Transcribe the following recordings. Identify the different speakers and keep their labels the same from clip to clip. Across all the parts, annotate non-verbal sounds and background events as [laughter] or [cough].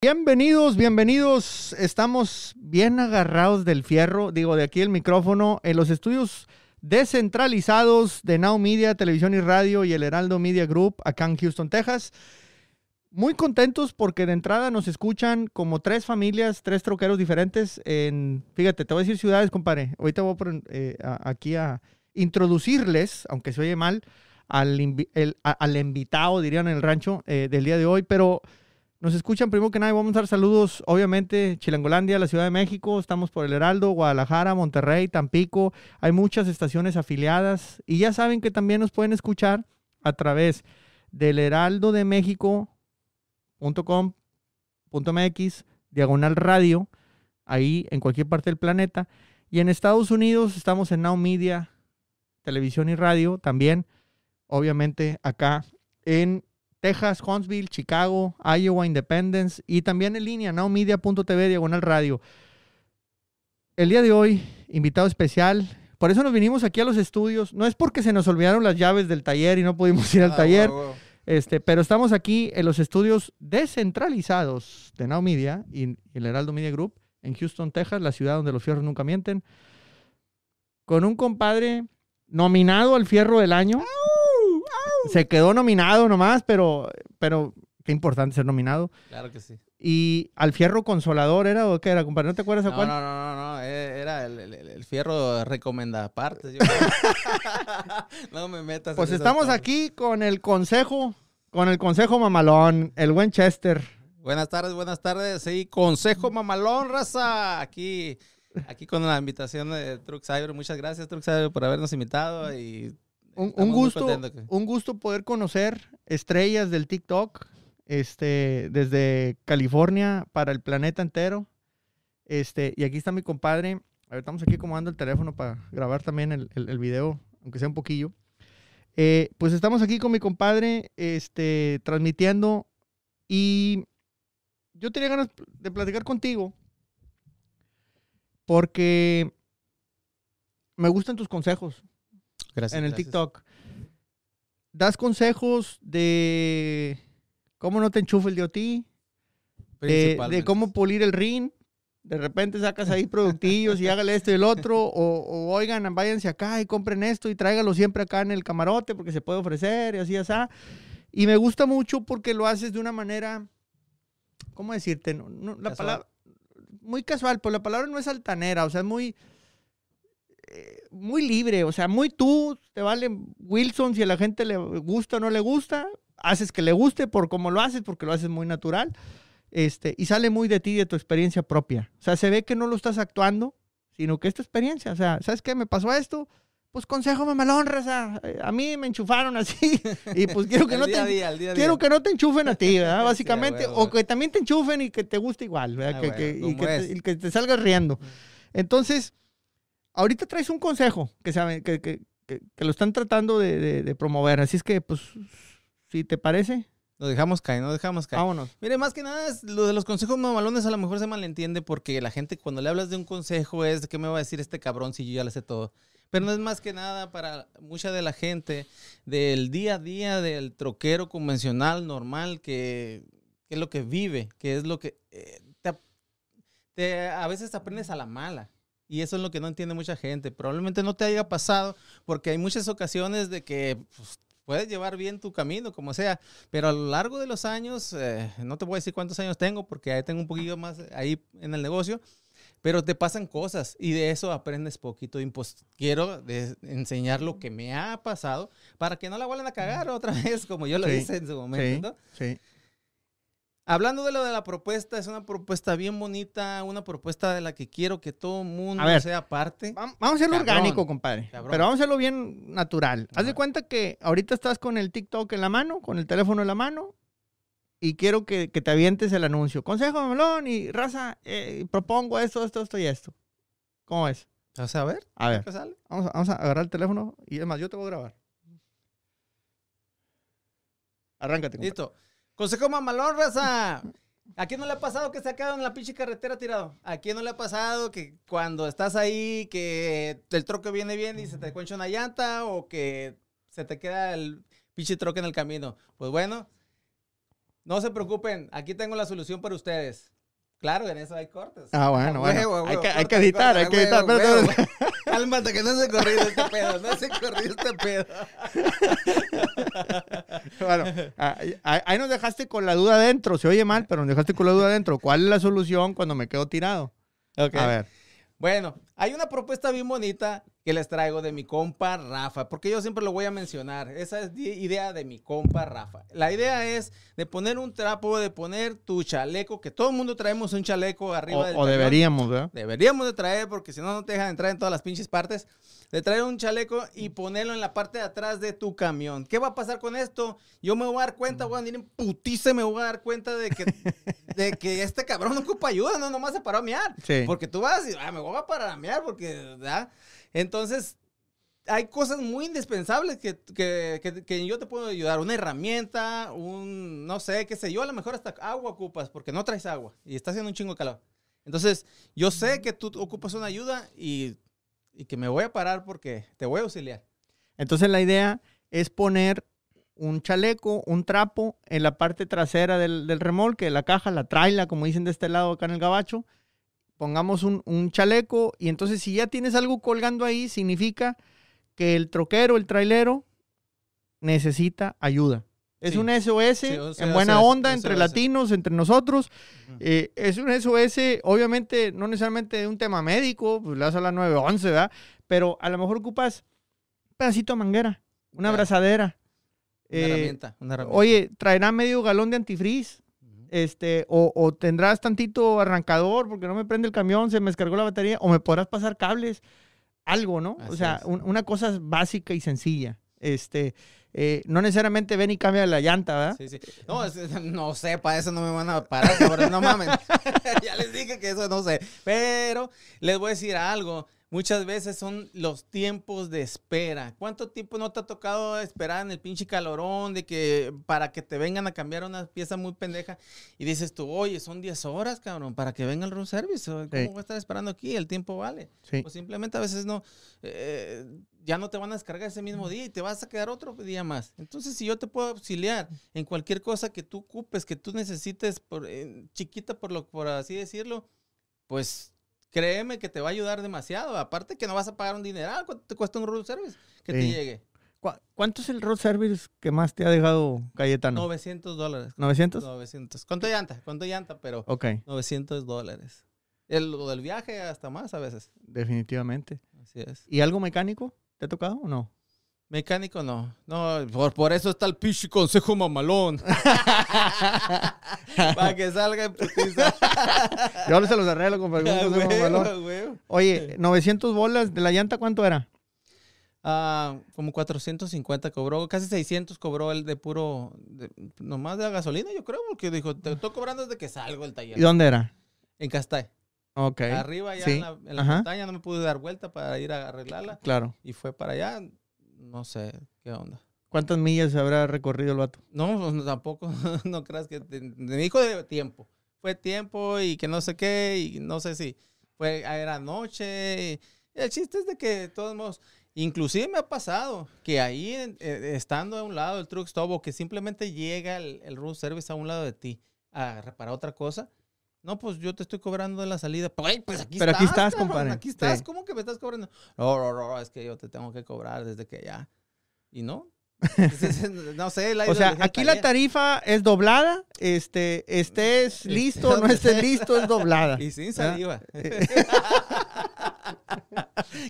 Speaker 1: Bienvenidos, bienvenidos. Estamos bien agarrados del fierro, digo, de aquí el micrófono, en los estudios descentralizados de Now Media, Televisión y Radio y el Heraldo Media Group acá en Houston, Texas. Muy contentos porque de entrada nos escuchan como tres familias, tres troqueros diferentes en, fíjate, te voy a decir ciudades, compadre. Ahorita voy por, eh, aquí a introducirles, aunque se oye mal, al invitado, dirían en el rancho, eh, del día de hoy, pero nos escuchan primero que nada. Vamos a dar saludos, obviamente, Chilangolandia, la Ciudad de México. Estamos por el Heraldo, Guadalajara, Monterrey, Tampico. Hay muchas estaciones afiliadas. Y ya saben que también nos pueden escuchar a través del heraldodemexico.com.mx, diagonal radio, ahí en cualquier parte del planeta. Y en Estados Unidos estamos en Now Media, televisión y radio también. Obviamente acá en Texas, Huntsville, Chicago, Iowa, Independence y también en línea, nowmedia.tv, diagonal radio. El día de hoy, invitado especial. Por eso nos vinimos aquí a los estudios. No es porque se nos olvidaron las llaves del taller y no pudimos ir al
Speaker 2: Ah,
Speaker 1: taller, este, pero estamos aquí en los estudios descentralizados de Now Media y el Heraldo Media Group en Houston, Texas, la ciudad donde los fierros nunca mienten, con un compadre nominado al fierro del año. Se quedó nominado nomás, pero, pero qué importante ser nominado.
Speaker 2: Claro que sí.
Speaker 1: Y al fierro consolador era o qué era, compadre, ¿no te acuerdas a
Speaker 2: No,
Speaker 1: cuál?
Speaker 2: no, no, no, no, eh, Era el, el- el fierro recomenda partes. yo- [laughs] no me metas.
Speaker 1: Pues estamos
Speaker 2: cosas.
Speaker 1: aquí con el consejo, con el consejo mamalón, el buen Chester.
Speaker 2: Buenas tardes, buenas tardes. Sí, consejo mamalón, raza. Aquí, aquí con la invitación de Truck Cyber. Muchas gracias, Truck Cyber, por habernos invitado. Y
Speaker 1: Un, gusto,
Speaker 2: que-
Speaker 1: un gusto poder conocer estrellas del TikTok, este, desde California para el planeta entero. Este, y aquí está mi compadre. A ver, estamos aquí acomodando el teléfono para grabar también el, el- el video, aunque sea un poquillo. Eh, pues estamos aquí con mi compadre, este, transmitiendo. Y yo tenía ganas de platicar contigo. Porque me gustan tus consejos
Speaker 2: Gracias.
Speaker 1: en el
Speaker 2: gracias.
Speaker 1: TikTok. Das consejos de cómo no te enchufe el DOT, de, de cómo pulir el ring. De repente sacas ahí productillos y [laughs] hágale esto y el otro. O, o, oigan, váyanse acá y compren esto y tráigalo siempre acá en el camarote porque se puede ofrecer y así, así. Y me gusta mucho porque lo haces de una manera, ¿cómo decirte? No, no, la
Speaker 2: Casual.
Speaker 1: palabra, muy casual, pero la palabra no es altanera, o sea, es muy, eh, muy libre, o sea, muy tú, te vale Wilson si a la gente le gusta o no le gusta, haces que le guste por cómo lo haces, porque lo haces muy natural, este, y sale muy de ti, de tu experiencia propia. O sea, se ve que no lo estás actuando, sino que es tu experiencia. O sea, ¿sabes qué? Me pasó esto, pues consejo mamalón, raza. Eh, A mí me enchufaron así, y pues quiero que no te...
Speaker 2: día, día
Speaker 1: Quiero
Speaker 2: día.
Speaker 1: que no te enchufen a ti, ¿verdad? [laughs]
Speaker 2: Sí,
Speaker 1: Básicamente.
Speaker 2: huevo,
Speaker 1: o
Speaker 2: huevo.
Speaker 1: que también te enchufen y que te guste igual, ¿verdad?
Speaker 2: Ah,
Speaker 1: Que-
Speaker 2: bueno,
Speaker 1: que- y, que te, y que te salgas riendo. Entonces, ahorita traes un consejo que, sabe, que, que- que- que lo están tratando de, de- de promover. Así es que, pues, si te parece,
Speaker 2: Nos dejamos caer, nos dejamos caer.
Speaker 1: vámonos.
Speaker 2: Mire, más que nada, lo de los consejos mamalones a lo mejor se malentiende porque la gente cuando le hablas de un consejo es de qué me va a decir este cabrón si yo ya le sé todo. Pero no es más que nada para mucha de la gente del día a día del troquero convencional, normal, que, que es lo que vive, que es lo que eh, te, te- a veces aprendes a la mala. Y eso es lo que no entiende mucha gente. Probablemente no te haya pasado porque hay muchas ocasiones de que pues, puedes llevar bien tu camino, como sea. Pero a lo largo de los años, eh, no te voy a decir cuántos años tengo, porque ahí tengo un poquillo más ahí en el negocio, pero te pasan cosas y de eso aprendes poquito. Y pues quiero enseñar lo que me ha pasado para que no la vuelvan a cagar otra [laughs] vez, como yo lo
Speaker 1: Sí,
Speaker 2: hice en su momento. ¿no?
Speaker 1: Sí.
Speaker 2: Hablando de lo de la propuesta, es una propuesta bien bonita, una propuesta de la que quiero que todo mundo
Speaker 1: A ver.
Speaker 2: sea parte.
Speaker 1: Vam- Vamos a hacerlo
Speaker 2: Cabrón,
Speaker 1: orgánico, compadre.
Speaker 2: cabrón.
Speaker 1: Pero vamos a hacerlo bien natural. Haz de cuenta que ahorita estás con el TikTok en la mano, con el teléfono en la mano, y quiero que, que te avientes el anuncio. Consejo mamalón y raza, eh, propongo esto, esto, esto y esto. ¿Cómo es?
Speaker 2: ¿Vas a ver?
Speaker 1: A ver,
Speaker 2: ¿Qué sale?
Speaker 1: vamos a, vamos a agarrar el teléfono y además yo te voy a grabar. Arráncate. compadre.
Speaker 2: Listo. Consejo mamalón, raza. ¿A quién no le ha pasado que se ha quedado en la pinche carretera tirado? ¿A quién no le ha pasado que cuando estás ahí, que el troque viene bien y se te cuencha una llanta o que se te queda el pinche troque en el camino? Pues bueno, No se preocupen, aquí tengo la solución para ustedes. Claro, en eso hay cortes.
Speaker 1: Ah, bueno,
Speaker 2: A
Speaker 1: bueno.
Speaker 2: huevo,
Speaker 1: hay, que, hay que editar, hay que editar.
Speaker 2: huevo. Cálmate, que no se corrido este pedo, no se corrido este pedo. [laughs]
Speaker 1: Bueno, ahí, nos dejaste con la duda adentro. Se oye mal, pero nos dejaste con la duda adentro. ¿Cuál es la solución cuando me quedo tirado? A ver.
Speaker 2: Bueno, hay una propuesta bien bonita que les traigo de mi compa Rafa, porque yo siempre lo voy a mencionar. Esa es idea de mi compa Rafa. La idea es de poner un trapo, de poner tu chaleco, que todo el mundo traemos un chaleco arriba
Speaker 1: O,
Speaker 2: del
Speaker 1: o
Speaker 2: camión.
Speaker 1: deberíamos, ¿verdad?
Speaker 2: Deberíamos de traer, porque si no, no te dejan entrar en todas las pinches partes. De traer un chaleco y ponerlo en la parte de atrás de tu camión. ¿Qué va a pasar con esto? Yo me voy a dar cuenta, voy a venir en putiza me voy a dar cuenta de que, [laughs] de que este cabrón no ocupa ayuda, no nomás se paró a mear.
Speaker 1: Sí.
Speaker 2: Porque tú vas y, ah, me voy a parar a mear porque, ¿verdad? Entonces, hay cosas muy indispensables que, que, que- que yo te puedo ayudar. Una herramienta, un, no sé, qué sé yo, a lo mejor hasta agua ocupas porque no traes agua y está haciendo un chingo de calor. Entonces, yo sé que tú ocupas una ayuda y, y que me voy a parar porque te voy a auxiliar.
Speaker 1: Entonces la idea es poner un chaleco, un trapo en la parte trasera del, del remolque, la caja, la traila, como dicen de este lado acá en el gabacho. Pongamos un, un chaleco y entonces si ya tienes algo colgando ahí, significa que el troquero, el trailero, necesita ayuda. Es
Speaker 2: Sí.
Speaker 1: un SOS
Speaker 2: Sí, o sea,
Speaker 1: en buena
Speaker 2: o sea,
Speaker 1: onda entre latinos, entre nosotros. Eh, es un SOS, obviamente, no necesariamente de un tema médico, pues le das a la 911, ¿verdad? Pero a lo mejor ocupas un pedacito de manguera, una abrazadera.
Speaker 2: Una
Speaker 1: Eh,
Speaker 2: herramienta, una herramienta.
Speaker 1: Oye, traerá medio galón de antifreeze,
Speaker 2: Ujú.
Speaker 1: Este, o, o tendrás tantito arrancador porque no me prende el camión, se me descargó la batería, o me podrás pasar cables, algo, ¿no? o sea, un- una cosa básica y sencilla. Este, eh, no necesariamente ven y cambia la llanta, ¿verdad?
Speaker 2: Sí, sí. No, no sé, para eso no me van a parar, cabrón, no mames. [laughs] ya les dije que eso no sé. Pero les voy a decir algo. Muchas veces son los tiempos de espera. ¿Cuánto tiempo no te ha tocado esperar en el pinche calorón de que para que te vengan a cambiar una pieza muy pendeja? Y dices tú, oye, son 10 horas, cabrón, para que venga el room service. ¿Cómo
Speaker 1: Sí.
Speaker 2: voy a estar esperando aquí? El tiempo vale.
Speaker 1: Sí.
Speaker 2: Pues simplemente a veces no, eh, ya no te van a descargar ese mismo día y te vas a quedar otro día más. Entonces, si yo te puedo auxiliar en cualquier cosa que tú ocupes, que tú necesites, por, eh, chiquita por, lo, por así decirlo, pues créeme que te va a ayudar demasiado. Aparte que no vas a pagar un dineral, ¿cuánto te cuesta un room service? Que te llegue.
Speaker 1: ¿Cu- ¿Cuánto es el road service que más te ha dejado Cayetano?
Speaker 2: 900 dólares.
Speaker 1: ¿900?
Speaker 2: 900. ¿Cuánto llanta? ¿Cuánto llanta? Pero
Speaker 1: Ok,
Speaker 2: 900 dólares. El, lo del viaje hasta más a veces.
Speaker 1: definitivamente.
Speaker 2: Así es.
Speaker 1: ¿Y algo mecánico? ¿Te ha tocado o no?
Speaker 2: Mecánico no. No, por, por eso está el pinche consejo mamalón. [laughs] Para que salga en putiza.
Speaker 1: Yo se los arreglo con [laughs] preguntas de
Speaker 2: Huevo,
Speaker 1: mamalón.
Speaker 2: huevo.
Speaker 1: Oye, 900 bolas de la llanta, ¿cuánto era?
Speaker 2: Ah, como 450 cobró, casi 600 cobró el de puro, de- nomás de la gasolina, yo creo, porque dijo, te estoy cobrando desde que salgo del
Speaker 1: ¿Y
Speaker 2: taller.
Speaker 1: dónde era?
Speaker 2: En Castay.
Speaker 1: Ok.
Speaker 2: Arriba, allá
Speaker 1: sí,
Speaker 2: en la, en la
Speaker 1: ajá.
Speaker 2: montaña, no me pude dar vuelta para ir a arreglarla.
Speaker 1: Claro.
Speaker 2: Y fue para allá, no sé qué onda.
Speaker 1: ¿Cuántas millas habrá recorrido el vato?
Speaker 2: No, pues, tampoco, [laughs] no creas que te- me dijo de tiempo. Fue tiempo y que no sé qué, y no sé si fue, era noche. el chiste es de que, de todos modos, inclusive me ha pasado que ahí, eh, estando a un lado del truck stop, o que simplemente llega el, el room service a un lado de ti a reparar otra cosa. No, pues yo te estoy cobrando de la salida. Pues, pues aquí
Speaker 1: Pero aquí estás,
Speaker 2: cabrón,
Speaker 1: compadre.
Speaker 2: Aquí estás,
Speaker 1: Sí.
Speaker 2: ¿cómo que me estás cobrando? No, no, no, es que yo te tengo que cobrar desde que ya. Y no. no sé, la [laughs]
Speaker 1: O sea, aquí la tarifa es doblada. Este, estés [laughs] listo, no estés listo, es doblada. [laughs]
Speaker 2: Y sin
Speaker 1: ¿Ah?
Speaker 2: saliva.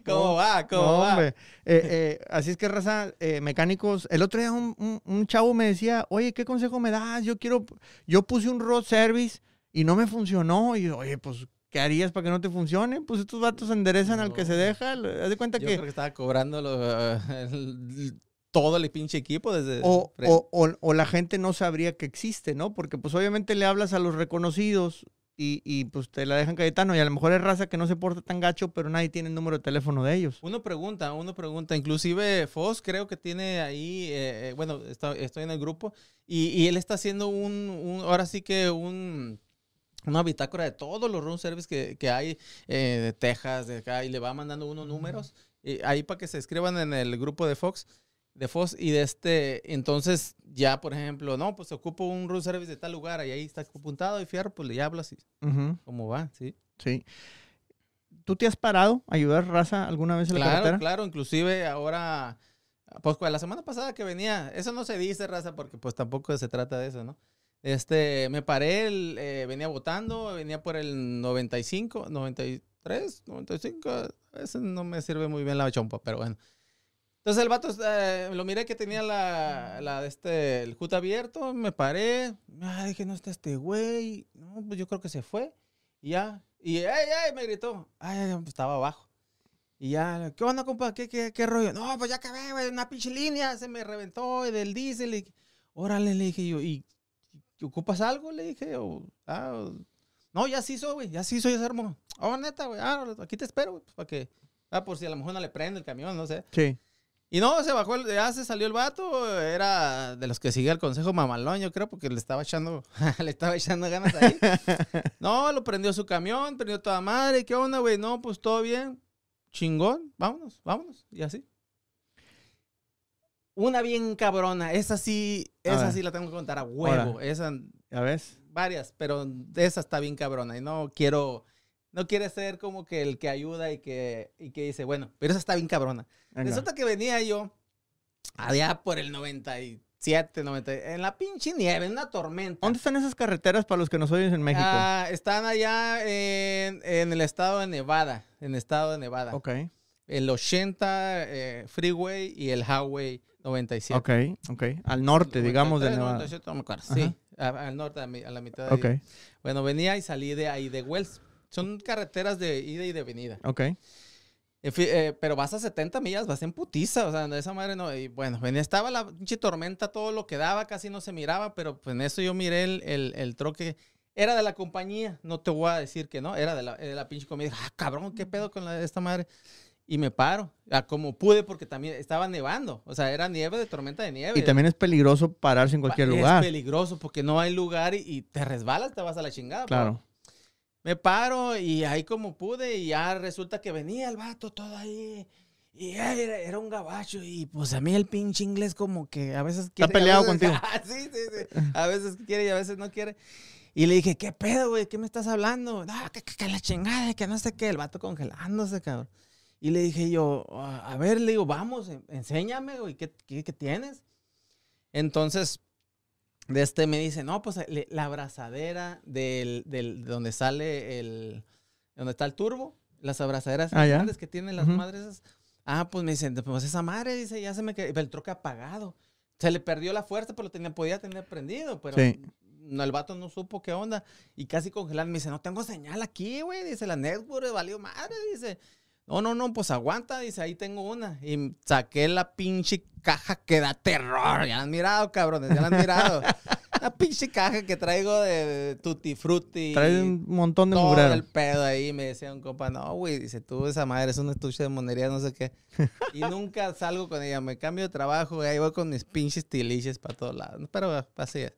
Speaker 2: ¿Cómo va? ¿Cómo
Speaker 1: No,
Speaker 2: va?
Speaker 1: Eh, eh, así es que, raza, eh, mecánicos. El otro día un, un- un chavo me decía, oye, ¿qué consejo me das? Yo quiero, yo puse un road service y no me funcionó. Y yo, oye, pues, ¿qué harías para que no te funcione? Pues estos vatos enderezan al que se deja. Haz de cuenta
Speaker 2: Yo
Speaker 1: que
Speaker 2: creo que estaba cobrando lo- el- todo el pinche equipo desde...
Speaker 1: o, o- o- o la gente no sabría que existe, ¿no? Porque pues obviamente le hablas a los reconocidos y, y, pues te la dejan Cayetano y a lo mejor es raza que no se porta tan gacho, pero nadie tiene el número de teléfono de ellos.
Speaker 2: Uno pregunta, uno pregunta, inclusive Foss creo que tiene ahí, eh, eh, bueno, está- estoy en el grupo y, y él está haciendo un, un- ahora sí que un, una bitácora de todos los room service que, que hay eh, de Texas, de acá, y le va mandando unos números, y ahí para que se escriban en el grupo de Fox, de FOS y de este, entonces ya, por ejemplo, no, pues ocupo un room service de tal lugar y ahí está apuntado y fierro, pues le hablas y
Speaker 1: Ujú,
Speaker 2: cómo va, sí.
Speaker 1: Sí. ¿Tú te has parado a ayudar raza alguna vez en la
Speaker 2: Claro,
Speaker 1: carretera?
Speaker 2: claro, inclusive ahora, pues pues, la semana pasada que venía, eso no se dice, raza, porque pues tampoco se trata de eso, ¿no? Este, me paré, el, eh, venía votando, venía por el 95, 93, 95, ese no me sirve muy bien la chompa, pero bueno. Entonces el vato, eh, lo miré que tenía la, la de este, el HUT abierto, me paré, ah, dije, no está este güey, no, pues yo creo que se fue, y ya, y ¡ay, ay! me gritó, ay, pues, estaba abajo. Y ya, ¿qué onda, compa? ¿Qué, qué, qué rollo? No, pues ya acabé, güey, una pinche línea, se me reventó del diésel. Y, Órale, le dije yo, ¿y y ocupas algo? Le dije, o, ah, o- no, ya se hizo, güey, ya se hizo, ya se armó. Oh, neta, güey, ah, aquí te espero, güey, pues, para que, ah, por si a lo mejor no le prende el camión, no sé.
Speaker 1: Sí.
Speaker 2: Y no, se bajó, el- ya se salió el vato, era de los que sigue el consejo mamalón, yo creo, porque le estaba echando, [laughs] le estaba echando ganas ahí. [laughs] No, lo prendió su camión, prendió toda madre, ¿qué onda, güey? No, pues todo bien, chingón, vámonos, vámonos, y así. Una bien cabrona, esa sí,
Speaker 1: A
Speaker 2: esa
Speaker 1: ver.
Speaker 2: sí la tengo que contar a huevo,
Speaker 1: Ahora.
Speaker 2: esa,
Speaker 1: ¿Ya ves?
Speaker 2: varias, pero esa está bien cabrona y no quiero, no quiere ser como que el que ayuda y que, y que dice, bueno, pero esa está bien cabrona.
Speaker 1: Venga.
Speaker 2: Resulta que venía yo allá por el 97, 90, en la pinche nieve, en una tormenta.
Speaker 1: ¿Dónde están esas carreteras para los que nos oyen en México?
Speaker 2: Ah, están allá en, en el estado de Nevada, en el estado de Nevada.
Speaker 1: ok,
Speaker 2: El 80 eh, Freeway y el Highway 97.
Speaker 1: ok, ok. Al norte, digamos, de
Speaker 2: 93,
Speaker 1: Nevada.
Speaker 2: 97, no me acuerdo. Sí, al norte, a, mi- a la mitad de
Speaker 1: Ok,
Speaker 2: ahí. Bueno, venía y salí de ahí de Wells. Son carreteras de ida y de venida.
Speaker 1: ok.
Speaker 2: En fin, eh, pero vas a 70 millas, vas en putiza, o sea, de esa madre no. Y bueno, venía, estaba la pinche tormenta, todo lo que daba, casi no se miraba, pero pues en eso yo miré el, el, el troque. Era de la compañía, no te voy a decir que no, era de la, de la pinche comida. Ah, cabrón, ¿qué pedo con la, esta madre? Y me paro, ah, como pude, porque también estaba nevando, o sea, era nieve de tormenta de nieve.
Speaker 1: Y también es peligroso pararse en cualquier
Speaker 2: es
Speaker 1: lugar.
Speaker 2: peligroso porque no hay lugar y, y te resbalas, te vas a la chingada. pues.
Speaker 1: Claro.
Speaker 2: Me paro y ahí como pude y ya resulta que venía el vato todo ahí. Y era, era un gabacho y pues a mí el pinche inglés como que a veces quiere. a
Speaker 1: peleado
Speaker 2: veces-
Speaker 1: contigo. [laughs]
Speaker 2: Ah, sí, sí, sí. A veces quiere y a veces no quiere. Y le dije, ¿qué pedo, güey? ¿Qué me estás hablando? No, que, que- que la chingada, que no sé qué. El vato congelándose, cabrón. Y le dije yo, a ver, le digo, vamos, en- enséñame, güey, ¿qué, qué, qué tienes? Entonces, de este me dice, no, pues la abrazadera del, del, de donde sale el, donde está el turbo, las abrazaderas
Speaker 1: Ah,
Speaker 2: grandes que tienen las
Speaker 1: Ujú.
Speaker 2: madres. esas. Ah, pues me dice, pues esa madre, dice, ya se me quedó, el troque apagado. Se le perdió la fuerza, pero lo tenía, podía tener prendido, pero
Speaker 1: Sí.
Speaker 2: no, el vato no supo qué onda. Y casi congelado, me dice, no tengo señal aquí, güey. Dice, la network valió madre, dice. No, no, no, pues aguanta, dice, ahí tengo una. Y saqué la pinche caja que da terror. Ya la han mirado, cabrones, ya la han mirado. [laughs] la pinche caja que traigo de, de Tutti Frutti.
Speaker 1: Trae un montón de
Speaker 2: todo
Speaker 1: mugrero.
Speaker 2: el pedo ahí. Me decía un compa, no, güey, dice, tú esa madre es un estuche de monería, no sé qué. y [laughs] nunca salgo con ella. Me cambio de trabajo y ahí voy con mis pinches tiliches para todos lados. Pero así es.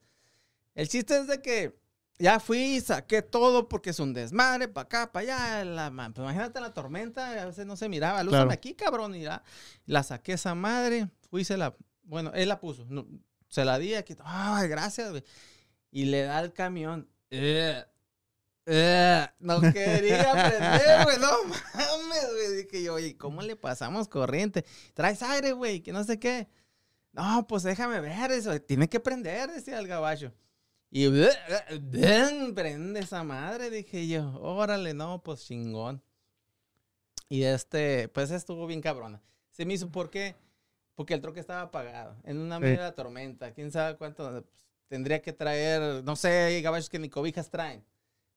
Speaker 2: El chiste es de que ya fui y saqué todo porque es un desmadre, para acá, para allá. La, pues imagínate la tormenta, a veces no se miraba. Lúzame
Speaker 1: Claro.
Speaker 2: aquí, cabrón. Y ya, la saqué esa madre, fui y se la. Bueno, él la puso. no, se la di aquí. Ay, gracias, güey. Y le da el camión. Eh, eh, no quería prender, güey. No mames, güey. Dije yo, oye, ¿cómo le pasamos corriente? Traes aire, güey, que no sé qué. No, pues déjame ver eso. Tiene que prender, decía el gabacho. Y ven, prende esa madre, dije yo. Órale, no, pues chingón. Y este, pues estuvo bien cabrona. Se me hizo, ¿por qué? Porque el troque estaba apagado. En una
Speaker 1: Sí.
Speaker 2: media tormenta. ¿Quién sabe cuánto? Pues, tendría que traer, no sé, hay gabachos que ni cobijas traen.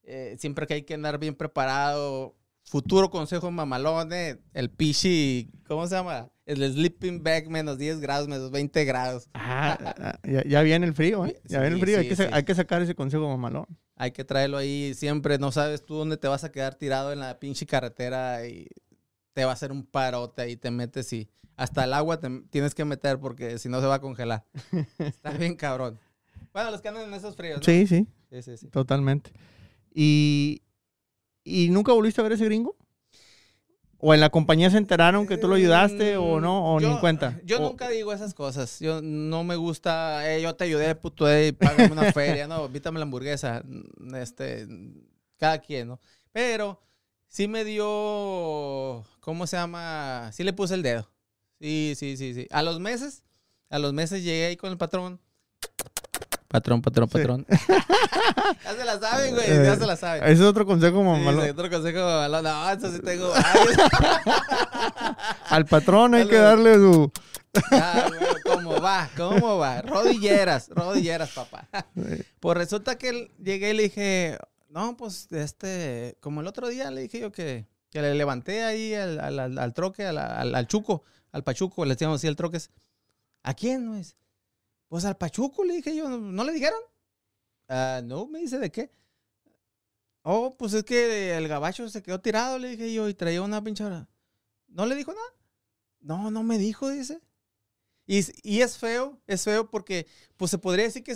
Speaker 2: Eh, siempre que hay que andar bien preparado. Futuro consejo mamalone, el pichi, ¿cómo se llama? El sleeping bag menos 10 grados, menos 20 grados.
Speaker 1: Ah, ah, ya, ya viene el frío, ¿eh? Ya
Speaker 2: Sí,
Speaker 1: viene el frío. hay, que sa-
Speaker 2: sí.
Speaker 1: hay que sacar ese consejo mamalón.
Speaker 2: Hay que traerlo ahí siempre. No sabes tú dónde te vas a quedar tirado en la pinche carretera y te va a hacer un parote y te metes y hasta el agua te tienes que meter porque si no se va a congelar. [laughs] Está bien cabrón. Bueno, los que andan en esos fríos, ¿no?
Speaker 1: Sí, sí,
Speaker 2: Sí, sí, sí.
Speaker 1: totalmente. ¿Y, ¿Y nunca volviste a ver ese gringo? ¿O en la compañía se enteraron que tú lo ayudaste o no? ¿O ni
Speaker 2: Yo-
Speaker 1: en cuenta?
Speaker 2: Yo
Speaker 1: O-
Speaker 2: nunca digo esas cosas. Yo no me gusta, eh, yo te ayudé, puto, eh, págame una [laughs] feria, no, invítame la hamburguesa. mm, Este, cada quien, ¿no? Pero sí me dio, ¿cómo se llama? Sí le puse el dedo. Sí, sí, sí, sí. A los meses, a los meses llegué ahí con el patrón. Patrón, patrón,
Speaker 1: Sí.
Speaker 2: patrón. [laughs] ya se la saben, güey, ya se la saben.
Speaker 1: Ese es otro consejo
Speaker 2: Sí,
Speaker 1: mamalón.
Speaker 2: sí, otro consejo mamalón. No, eso sí tengo. [laughs]
Speaker 1: Al patrón hay que darle su...
Speaker 2: Ah, güey, ¿Cómo va? ¿Cómo va? Rodilleras, rodilleras, papá. Pues resulta que él- llegué y le dije, no, pues este, como el otro día le dije yo que, que le levanté ahí al, al, al- al troque, al, al- al chuco, al pachuco, le decíamos así el troques. ¿A quién, no es? Pues al pachuco, le dije yo, ¿no le dijeron? "Ah, no, me dice, ¿de qué? Oh, pues es que el gabacho se quedó tirado, le dije yo, y traía una pinche hora. ¿No le dijo nada? No, no me dijo, dice. Y, y es feo, es feo porque, pues se podría decir que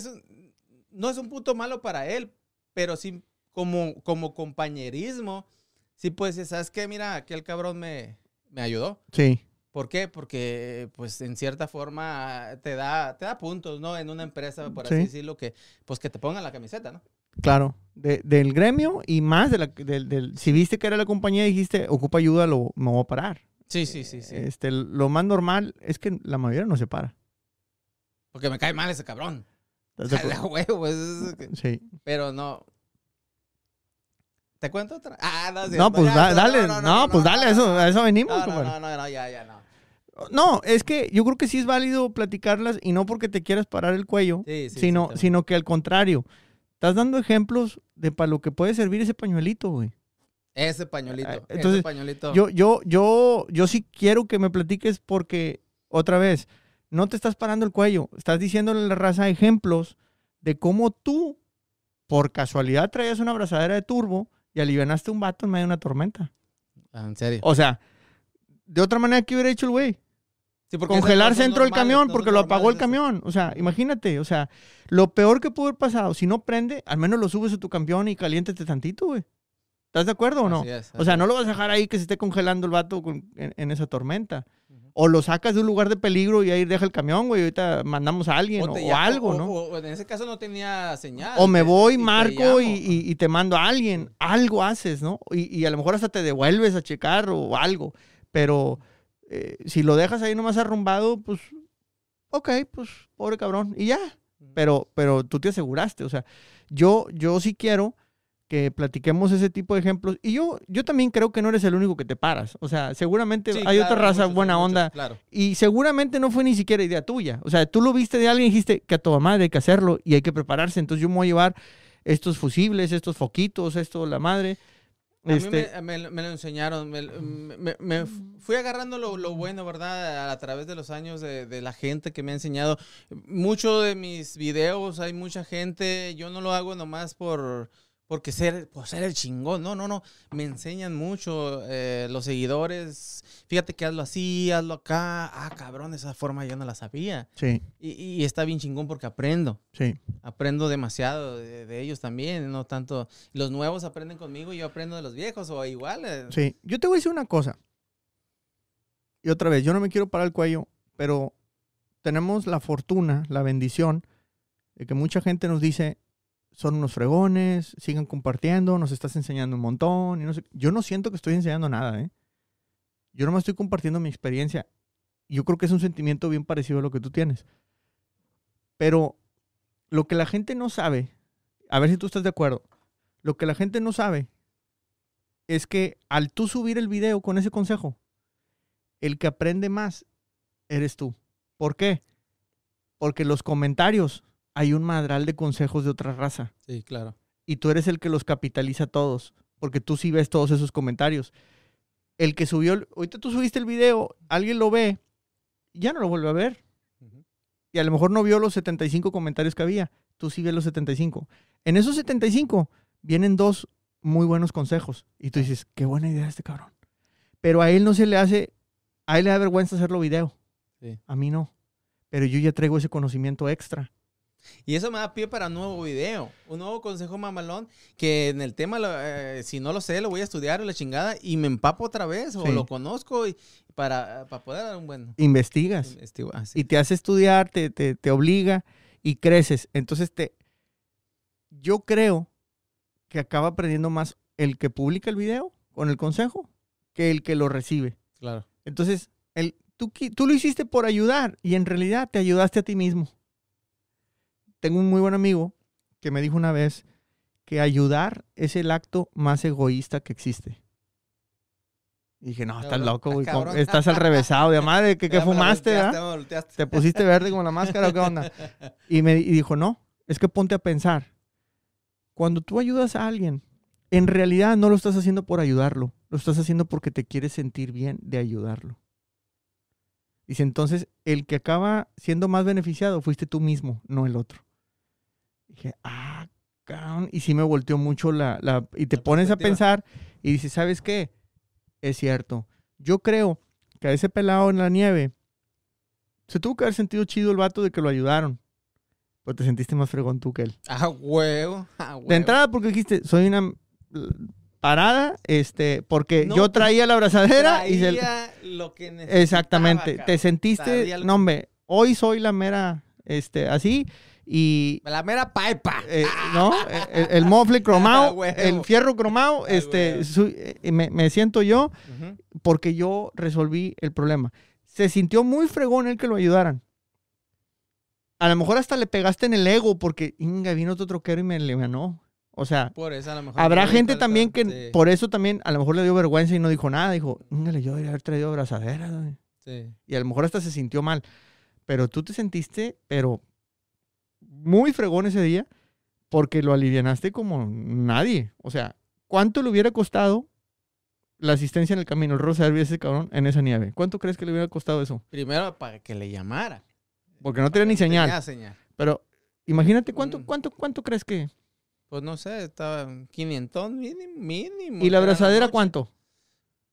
Speaker 2: no es un punto malo para él, pero sí como, como compañerismo, sí decir, ¿sabes qué? Mira, aquel cabrón me, me ayudó.
Speaker 1: Sí,
Speaker 2: ¿Por qué? Porque, pues, en cierta forma te da, te da puntos, ¿no? En una empresa, por así
Speaker 1: Sí.
Speaker 2: decirlo, que, pues, que te pongan la camiseta, ¿no?
Speaker 1: claro. De- del gremio y más de la, del, del- Si viste que era la compañía y dijiste, ocupa ayuda, lo, me voy a parar.
Speaker 2: Sí, sí, sí, sí.
Speaker 1: Este, lo más normal es que la mayoría no se para.
Speaker 2: Porque me cae mal ese cabrón. [laughs] Huevo, es-
Speaker 1: Sí.
Speaker 2: pero no. ¿Te cuento otra? Ah, no, es
Speaker 1: No, pues
Speaker 2: ya,
Speaker 1: da- dale, no, pues dale, a eso, a eso venimos,
Speaker 2: No, no, no, ya, ya, no.
Speaker 1: No, es que yo creo que sí es válido platicarlas y no porque te quieras parar el cuello,
Speaker 2: Sí, sí,
Speaker 1: sino,
Speaker 2: sí,
Speaker 1: sino que al contrario, estás dando ejemplos de para lo que puede servir ese pañuelito, güey.
Speaker 2: Ese pañuelito.
Speaker 1: Ah, entonces,
Speaker 2: ese pañuelito.
Speaker 1: Yo, yo, yo, yo sí quiero que me platiques porque, otra vez, no te estás parando el cuello, estás diciéndole a la raza ejemplos de cómo tú, por casualidad, traías una abrazadera de turbo y alivianaste un vato en medio de una tormenta.
Speaker 2: Ah, en serio.
Speaker 1: O sea, de otra manera, ¿qué hubiera hecho el güey?
Speaker 2: Sí,
Speaker 1: congelar centro del camión porque lo apagó el camión. O sea, imagínate, o sea, lo peor que pudo haber pasado, si no prende, al menos lo subes a tu camión y caliéntate tantito, güey. ¿Estás de acuerdo o no?
Speaker 2: Así es,
Speaker 1: O sea, no lo vas a dejar ahí que se esté congelando el vato con- en, en esa tormenta. O lo sacas de un lugar de peligro y ahí deja el camión, güey. Ahorita mandamos a alguien o, algo,
Speaker 2: o-
Speaker 1: ¿no?
Speaker 2: O, en ese caso no tenía señal.
Speaker 1: O me voy, marco y, y- y te mando a alguien. Algo haces, ¿no? Y, y a lo mejor hasta te devuelves a checar o algo. Pero eh, si lo dejas ahí nomás arrumbado, pues, ok, pues, pobre cabrón. Y ya. Pero, pero tú te aseguraste. O sea, yo, yo sí quiero que platiquemos ese tipo de ejemplos. Y yo, yo también creo que no eres el único que te paras. O sea, seguramente
Speaker 2: Sí,
Speaker 1: hay
Speaker 2: claro,
Speaker 1: otra raza
Speaker 2: muchos,
Speaker 1: buena
Speaker 2: muchos,
Speaker 1: onda.
Speaker 2: Claro.
Speaker 1: Y seguramente no fue ni siquiera idea tuya. O sea, tú lo viste de alguien y dijiste que a toda madre hay que hacerlo y hay que prepararse. Entonces yo me voy a llevar estos fusibles, estos foquitos, esto, la madre.
Speaker 2: A
Speaker 1: Este,
Speaker 2: mí me, me- me lo enseñaron. Me, me- fui agarrando lo, lo bueno, ¿verdad? A, través de los años de, de la gente que me ha enseñado. Mucho de mis videos, hay mucha gente. Yo no lo hago nomás por porque ser, por ser el chingón. No, no, no. Me enseñan mucho eh, los seguidores. Fíjate que hazlo así, hazlo acá. Ah, cabrón, esa forma yo no la sabía.
Speaker 1: sí,
Speaker 2: Y, y está bien chingón porque aprendo
Speaker 1: sí.
Speaker 2: aprendo demasiado de, de ellos también, no tanto. Los nuevos aprenden conmigo y yo aprendo de los viejos, o igual. eh,
Speaker 1: Sí, yo te voy a decir una cosa. Y otra vez, yo no me quiero parar el cuello, pero tenemos la fortuna, la bendición, de que mucha gente nos dice, son unos fregones, sigan compartiendo, nos estás enseñando un montón. Yo no siento que estoy enseñando nada, ¿eh? Yo nomás estoy compartiendo mi experiencia. Yo creo que es un sentimiento bien parecido a lo que tú tienes. Pero lo que la gente no sabe, a ver si tú estás de acuerdo, lo que la gente no sabe es que al tú subir el video con ese consejo, el que aprende más eres tú. ¿Por qué? Porque los comentarios hay un madral de consejos de otra raza
Speaker 2: Sí, claro.
Speaker 1: y tú eres el que los capitaliza todos, porque tú sí ves todos esos comentarios. El que subió, el- ahorita tú subiste el video, alguien lo ve, ya no lo vuelve a ver. Y a lo mejor no vio los 75 comentarios que había, tú sí ves los 75. En esos 75 vienen dos muy buenos consejos y tú dices, qué buena idea este cabrón. Pero a él no se le hace, a él le da vergüenza hacerlo video.
Speaker 2: Sí.
Speaker 1: A mí no. Pero yo ya traigo ese conocimiento extra.
Speaker 2: Y eso me da pie para un nuevo video, un nuevo consejo mamalón, que en el tema, eh, si no lo sé, lo voy a estudiar o la chingada y me empapo otra vez o
Speaker 1: Sí.
Speaker 2: lo conozco y para, para poder dar un buen...
Speaker 1: Investigas.
Speaker 2: investigo- ah, sí.
Speaker 1: y te hace estudiar, te, te, te obliga y creces. Entonces, te, yo creo que acaba aprendiendo más el que publica el video con el consejo que el que lo recibe.
Speaker 2: Claro.
Speaker 1: Entonces, el, tú, tú lo hiciste por ayudar y en realidad te ayudaste a ti mismo. Tengo un muy buen amigo que me dijo una vez que ayudar es el acto más egoísta que existe. Y dije, no, estás loco,
Speaker 2: ah,
Speaker 1: güey. ¿cómo-
Speaker 2: cabrón.
Speaker 1: Estás al revésado, de madre, ¿qué, [laughs] fumaste, verdad?
Speaker 2: volteaste.
Speaker 1: te pusiste verde como la máscara o qué onda. [laughs] Y me y dijo, no, es que ponte a pensar. Cuando tú ayudas a alguien, en realidad no lo estás haciendo por ayudarlo, lo estás haciendo porque te quieres sentir bien de ayudarlo. Dice, entonces, el que acaba siendo más beneficiado fuiste tú mismo, no el otro. Dije, ah, cabrón. Y sí me volteó mucho la... la- y te
Speaker 2: La
Speaker 1: pones a pensar y dices, ¿sabes qué? Es cierto. Yo creo que a ese pelado en la nieve se tuvo que haber sentido chido el vato de que lo ayudaron. Pero te sentiste más fregón tú que él.
Speaker 2: Ah, huevo. ah, huevo.
Speaker 1: De entrada porque dijiste, soy una parada, este, porque
Speaker 2: No,
Speaker 1: yo
Speaker 2: pues,
Speaker 1: traía la abrazadera y se...
Speaker 2: Traía lo que necesitaba,
Speaker 1: Exactamente.
Speaker 2: cabrón.
Speaker 1: Te sentiste,
Speaker 2: Traía
Speaker 1: no hombre, hoy soy la mera, este, así, y,
Speaker 2: La mera paipa.
Speaker 1: eh, ¿no? El, el mofle [laughs]
Speaker 2: Ah,
Speaker 1: cromado,
Speaker 2: huevo.
Speaker 1: el fierro cromado,
Speaker 2: Ah,
Speaker 1: este, su- eh, me, me siento yo porque yo resolví el problema. Se sintió muy fregón el que lo ayudaran. A lo mejor hasta le pegaste en el ego porque, inga, vino otro troquero y me le ganó. O sea,
Speaker 2: Por eso a lo mejor.
Speaker 1: habrá gente también que
Speaker 2: sí,
Speaker 1: por eso también a lo mejor le dio vergüenza y no dijo nada. Dijo, ingale, yo debería haber traído abrazadera. güey".
Speaker 2: sí.
Speaker 1: Y a lo mejor hasta se sintió mal. Pero tú te sentiste, pero muy fregón ese día porque lo alivianaste como nadie. O sea, ¿cuánto le hubiera costado la asistencia en el camino, el rosa de ese cabrón en esa nieve? ¿Cuánto crees que le hubiera costado eso?
Speaker 2: Primero para que le llamara.
Speaker 1: Porque no tenía ni señal.
Speaker 2: Tenía señal.
Speaker 1: Pero imagínate cuánto,
Speaker 2: Mm.
Speaker 1: cuánto, cuánto crees que.
Speaker 2: Pues no sé, estaba en 500 mínimo. mínimo
Speaker 1: ¿Y la
Speaker 2: era
Speaker 1: abrazadera cuánto?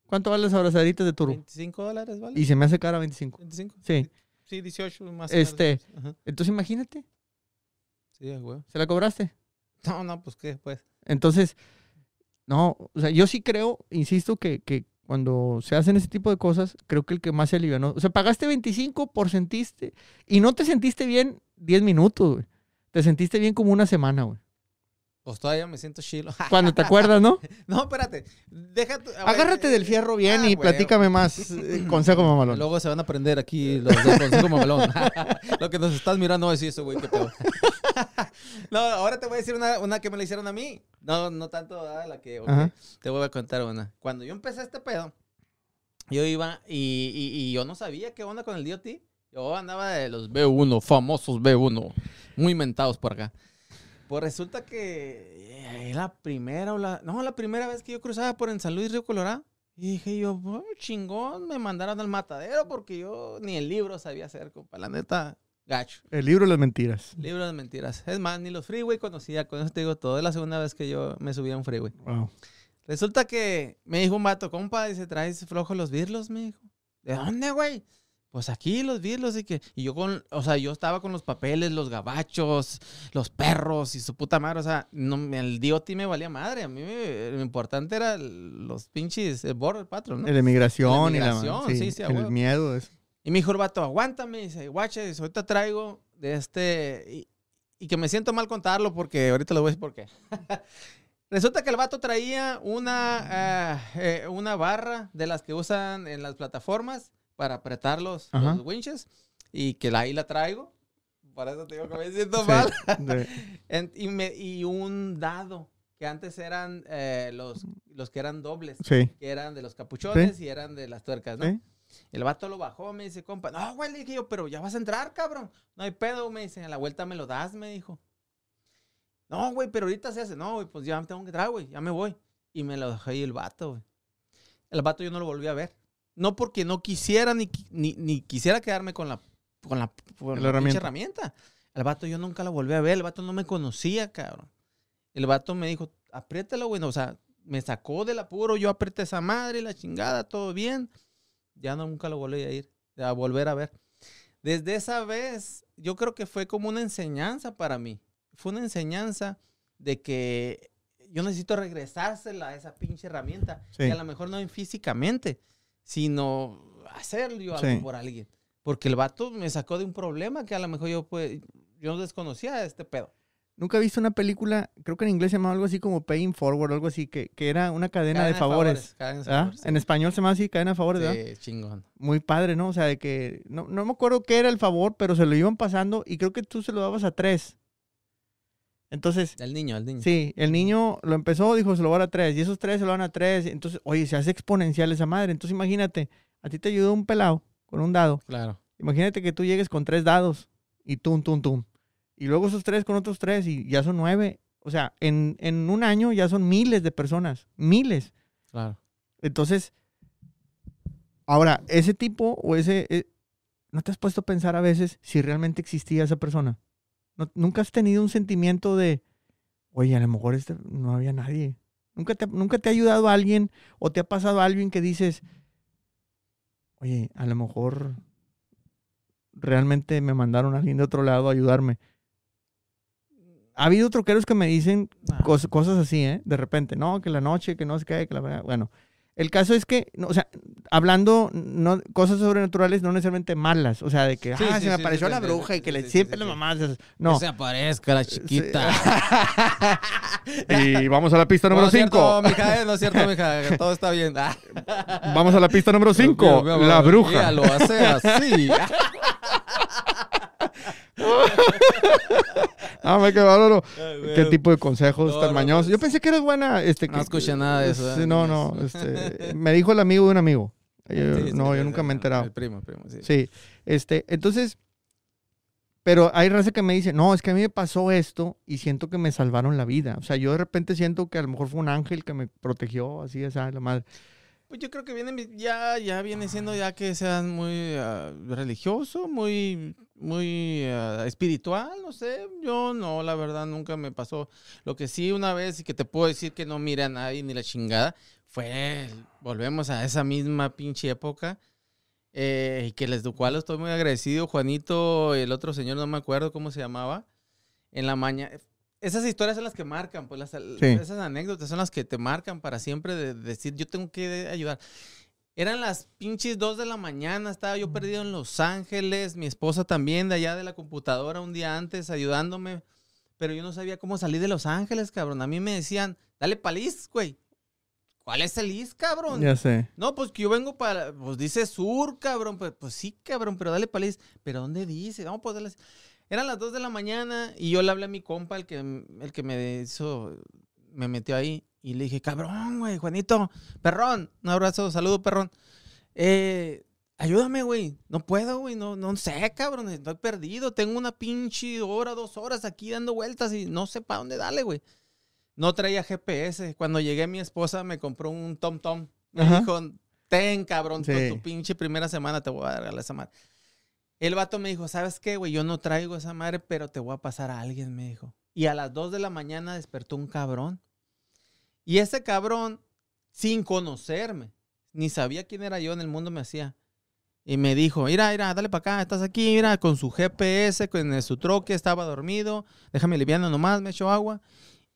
Speaker 1: ¿Cuánto valen las abrazaderitas de turbo?
Speaker 2: 25 dólares, ¿vale?
Speaker 1: Y se me hace cara 25.
Speaker 2: 25.
Speaker 1: Sí.
Speaker 2: Sí, 18 más
Speaker 1: Este-
Speaker 2: o menos. Ajá.
Speaker 1: Entonces imagínate,
Speaker 2: Sí, huevo.
Speaker 1: se la cobraste.
Speaker 2: No, no, pues qué, pues.
Speaker 1: Entonces, no, o sea, yo sí creo, insisto, que, que cuando se hacen ese tipo de cosas, creo que el que más se alivianó. O sea, pagaste 25 por sentiste y no te sentiste bien 10 minutos, güey. Te sentiste bien como una semana, güey.
Speaker 2: Pues todavía me siento chilo. [laughs]
Speaker 1: Cuando te acuerdas, ¿no? [laughs]
Speaker 2: no, espérate. Deja tu- a ver,
Speaker 1: Agárrate
Speaker 2: eh,
Speaker 1: del fierro bien
Speaker 2: ah,
Speaker 1: y platícame más. [laughs] eh, consejo mamalón.
Speaker 2: Luego se van a aprender aquí los del Consejo Mamalón. Lo que nos estás mirando es eso, güey, qué pedo. no, ahora te voy a decir una, una que me la hicieron a mí. No, no tanto ah, la que... Te voy a contar una. Cuando yo empecé este pedo, yo iba y, y- y yo no sabía qué onda con el DOT. Yo andaba de los B1, famosos B1, muy mentados por acá. Pues resulta que eh, la primera o la... No, la primera vez que yo cruzaba por en San Luis, Río Colorado. Y dije yo, "Oh, chingón, me mandaron al matadero porque yo ni el libro sabía hacer, compa. La neta, gacho.
Speaker 1: El libro de las mentiras.
Speaker 2: Libro de mentiras. Es más, ni los freeway conocía. Con eso te digo todo. Es la segunda vez que yo me subí a un freeway.
Speaker 1: Wow.
Speaker 2: Resulta que me dijo un vato, compa, dice, traes flojos los birlos, me dijo. ¿De dónde, güey? Pues aquí los birlos y que... Y yo con... O sea, yo estaba con los papeles, los gabachos, los perros y su puta madre. O sea, no, el DOT me valía madre. A mí me- lo importante era los pinches... El border patrón, ¿no?
Speaker 1: La emigración,
Speaker 2: La
Speaker 1: y la.
Speaker 2: sí, sí, a
Speaker 1: el
Speaker 2: huevo.
Speaker 1: miedo. Es.
Speaker 2: Y me dijo el vato, aguántame, dice, guache, dice, ahorita traigo de este... Y, y que me siento mal contarlo porque ahorita lo voy a decir por qué. [laughs] Resulta que el vato traía una, ah, eh, una barra de las que usan en las plataformas para apretar los, los winches y que ahí la traigo. Por eso te digo que me [laughs] siento
Speaker 1: Sí,
Speaker 2: mal. [laughs] En- y, me- y un dado, que antes eran eh, los, los que eran dobles
Speaker 1: sí.
Speaker 2: que eran de los capuchones y eran de las tuercas, ¿no?
Speaker 1: Sí.
Speaker 2: El vato lo bajó, me dice, compa, no, güey, le dije yo, pero ya vas a entrar, cabrón. No hay pedo, me dice, a la vuelta me lo das, me dijo. No, güey, pero ahorita se hace. No, güey, pues ya tengo que entrar, güey, ya me voy. Y me lo dejó ahí el vato, güey. El vato yo no lo volví a ver. No porque no quisiera ni, ni, ni quisiera quedarme con la, con la, con
Speaker 1: La
Speaker 2: la pinche
Speaker 1: herramienta.
Speaker 2: herramienta. El vato yo nunca la volví a ver. El vato no me conocía, cabrón. El vato me dijo, apriétalo, güey. O sea, me sacó del apuro. Yo apreté esa madre, la chingada, todo bien. Ya no, nunca lo volví a ir, a volver a ver. desde esa vez, yo creo que fue como una enseñanza para mí. Fue una enseñanza de que yo necesito regresársela a esa pinche herramienta.
Speaker 1: Sí.
Speaker 2: Y a lo mejor no en físicamente, sino hacer yo algo
Speaker 1: Sí.
Speaker 2: por alguien. Porque el vato me sacó de un problema que a lo mejor yo, pues, yo desconocía este pedo.
Speaker 1: Nunca he visto una película, creo que en inglés se llamaba algo así como Paying Forward, algo así, que, que era una cadena, de favores.
Speaker 2: cadena de
Speaker 1: ¿verdad?
Speaker 2: favores, sí.
Speaker 1: En español se llama así, cadena de favores, ¿verdad?
Speaker 2: Sí, chingón.
Speaker 1: Muy padre, ¿no? O sea, de que no, no me acuerdo qué era el favor, pero se lo iban pasando y creo que tú se lo dabas a tres. Entonces,
Speaker 2: El niño, el niño.
Speaker 1: sí, el niño lo empezó, dijo, se lo va a dar a tres, y esos tres se lo van a tres. Entonces, oye, se hace exponencial esa madre. Entonces, imagínate, a ti te ayudó un pelado con un dado.
Speaker 2: Claro.
Speaker 1: Imagínate que tú llegues con tres dados y tum, tum, tum. Y luego esos tres con otros tres y ya son nueve. O sea, en, en un año ya son miles de personas. Miles.
Speaker 2: Claro.
Speaker 1: Entonces, ahora, ese tipo o ese... eh, ¿No te has puesto a pensar a veces si realmente existía esa persona? ¿No- ¿Nunca has tenido un sentimiento de, oye, a lo mejor este, no había nadie? ¿Nunca te, ¿Nunca te ha ayudado alguien o te ha pasado alguien que dices, oye, a lo mejor realmente me mandaron a alguien de otro lado a ayudarme? Ha habido troqueros que me dicen
Speaker 2: Ah,
Speaker 1: cos- cosas así, ¿eh? De repente, no, que la noche, que no sé qué, que la. Bueno, el caso es que, no, o sea, hablando no, cosas sobrenaturales no necesariamente malas, o sea, de que,
Speaker 2: Sí,
Speaker 1: ah,
Speaker 2: sí,
Speaker 1: se me
Speaker 2: sí,
Speaker 1: apareció
Speaker 2: sí,
Speaker 1: la
Speaker 2: sí,
Speaker 1: bruja y que le
Speaker 2: sí,
Speaker 1: siempre
Speaker 2: sí,
Speaker 1: las
Speaker 2: sí.
Speaker 1: mamás, no.
Speaker 2: Que se aparezca la chiquita. [laughs]
Speaker 1: y vamos a la pista número
Speaker 2: no es cierto,
Speaker 1: 5.
Speaker 2: mija, eh, no es cierto, mija. [laughs] Todo está bien. Ah,
Speaker 1: Vamos a la pista número 5,
Speaker 2: Dios mío,
Speaker 1: la
Speaker 2: ella
Speaker 1: bruja.
Speaker 2: lo hace así. [laughs]
Speaker 1: Ah, me qué bárbaro. ¿Qué tipo de consejos
Speaker 2: No,
Speaker 1: tan mañosos?
Speaker 2: no.
Speaker 1: Yo pensé que eras buena. Este,
Speaker 2: No escuché nada de eso,
Speaker 1: Sí,
Speaker 2: ¿eh?
Speaker 1: no, no. [laughs] Este, me dijo el amigo de un amigo. Yo-
Speaker 2: Sí, sí,
Speaker 1: no,
Speaker 2: sí,
Speaker 1: yo
Speaker 2: sí,
Speaker 1: nunca me he
Speaker 2: sí,
Speaker 1: enterado.
Speaker 2: El primo, el primo, sí.
Speaker 1: Sí, este, entonces, pero hay raza que me dice, no, es que a mí me pasó esto y siento que me salvaron la vida. O sea, yo de repente siento que a lo mejor fue un ángel que me protegió, así, esa la madre.
Speaker 2: Pues yo creo que viene, ya, ya viene siendo ya que seas muy ah, religioso, muy, muy ah, espiritual, no sé. Yo no, la verdad, nunca me pasó. Lo que sí una vez y que te puedo decir que no mira a nadie ni la chingada, fue, volvemos a esa misma pinche época. eh, y que les cual estoy muy agradecido. Juanito, el otro señor, no me acuerdo cómo se llamaba. En la mañana. Esas historias son las que marcan, pues las, esas anécdotas son las que te marcan para siempre de, decir, yo tengo que ayudar. Eran las pinches dos de la mañana, estaba yo perdido en Los Ángeles, mi esposa también de allá de la computadora un día antes ayudándome, pero yo no sabía cómo salir de Los Ángeles, cabrón. A mí me decían, dale paliz, güey. ¿Cuál es el is, cabrón?
Speaker 1: Ya sé.
Speaker 2: No, pues que yo vengo para, pues dice sur, cabrón. Pues, pues sí, cabrón, pero dale paliz. ¿Pero dónde dice? Vamos, pues dale. Eran las 2 de la mañana y yo le hablé a mi compa, el que, el que me hizo, me metió ahí. Y le dije, cabrón, güey, Juanito, perrón, un abrazo, saludo, perrón. Eh, ayúdame, güey. No puedo, güey, no, no sé, cabrón, estoy perdido. Tengo una pinche hora, dos horas aquí dando vueltas y no sé para dónde darle, güey. No traía GPS. Cuando llegué, mi esposa me compró un Tom Tom. Me
Speaker 1: Ajá.
Speaker 2: dijo, ten, cabrón, tu-
Speaker 1: Sí.
Speaker 2: tu pinche primera semana te voy a regalar esa madre. El vato me dijo, ¿sabes qué, güey? Yo no traigo esa madre, pero te voy a pasar a alguien, me dijo. Y a las 2 de la mañana despertó un cabrón. Y ese cabrón, sin conocerme, ni sabía quién era yo en el mundo, me hacía. Y me dijo, mira, mira, dale para acá, estás aquí, mira, con su GPS, con su troque, estaba dormido, déjame liviano nomás, me echó agua.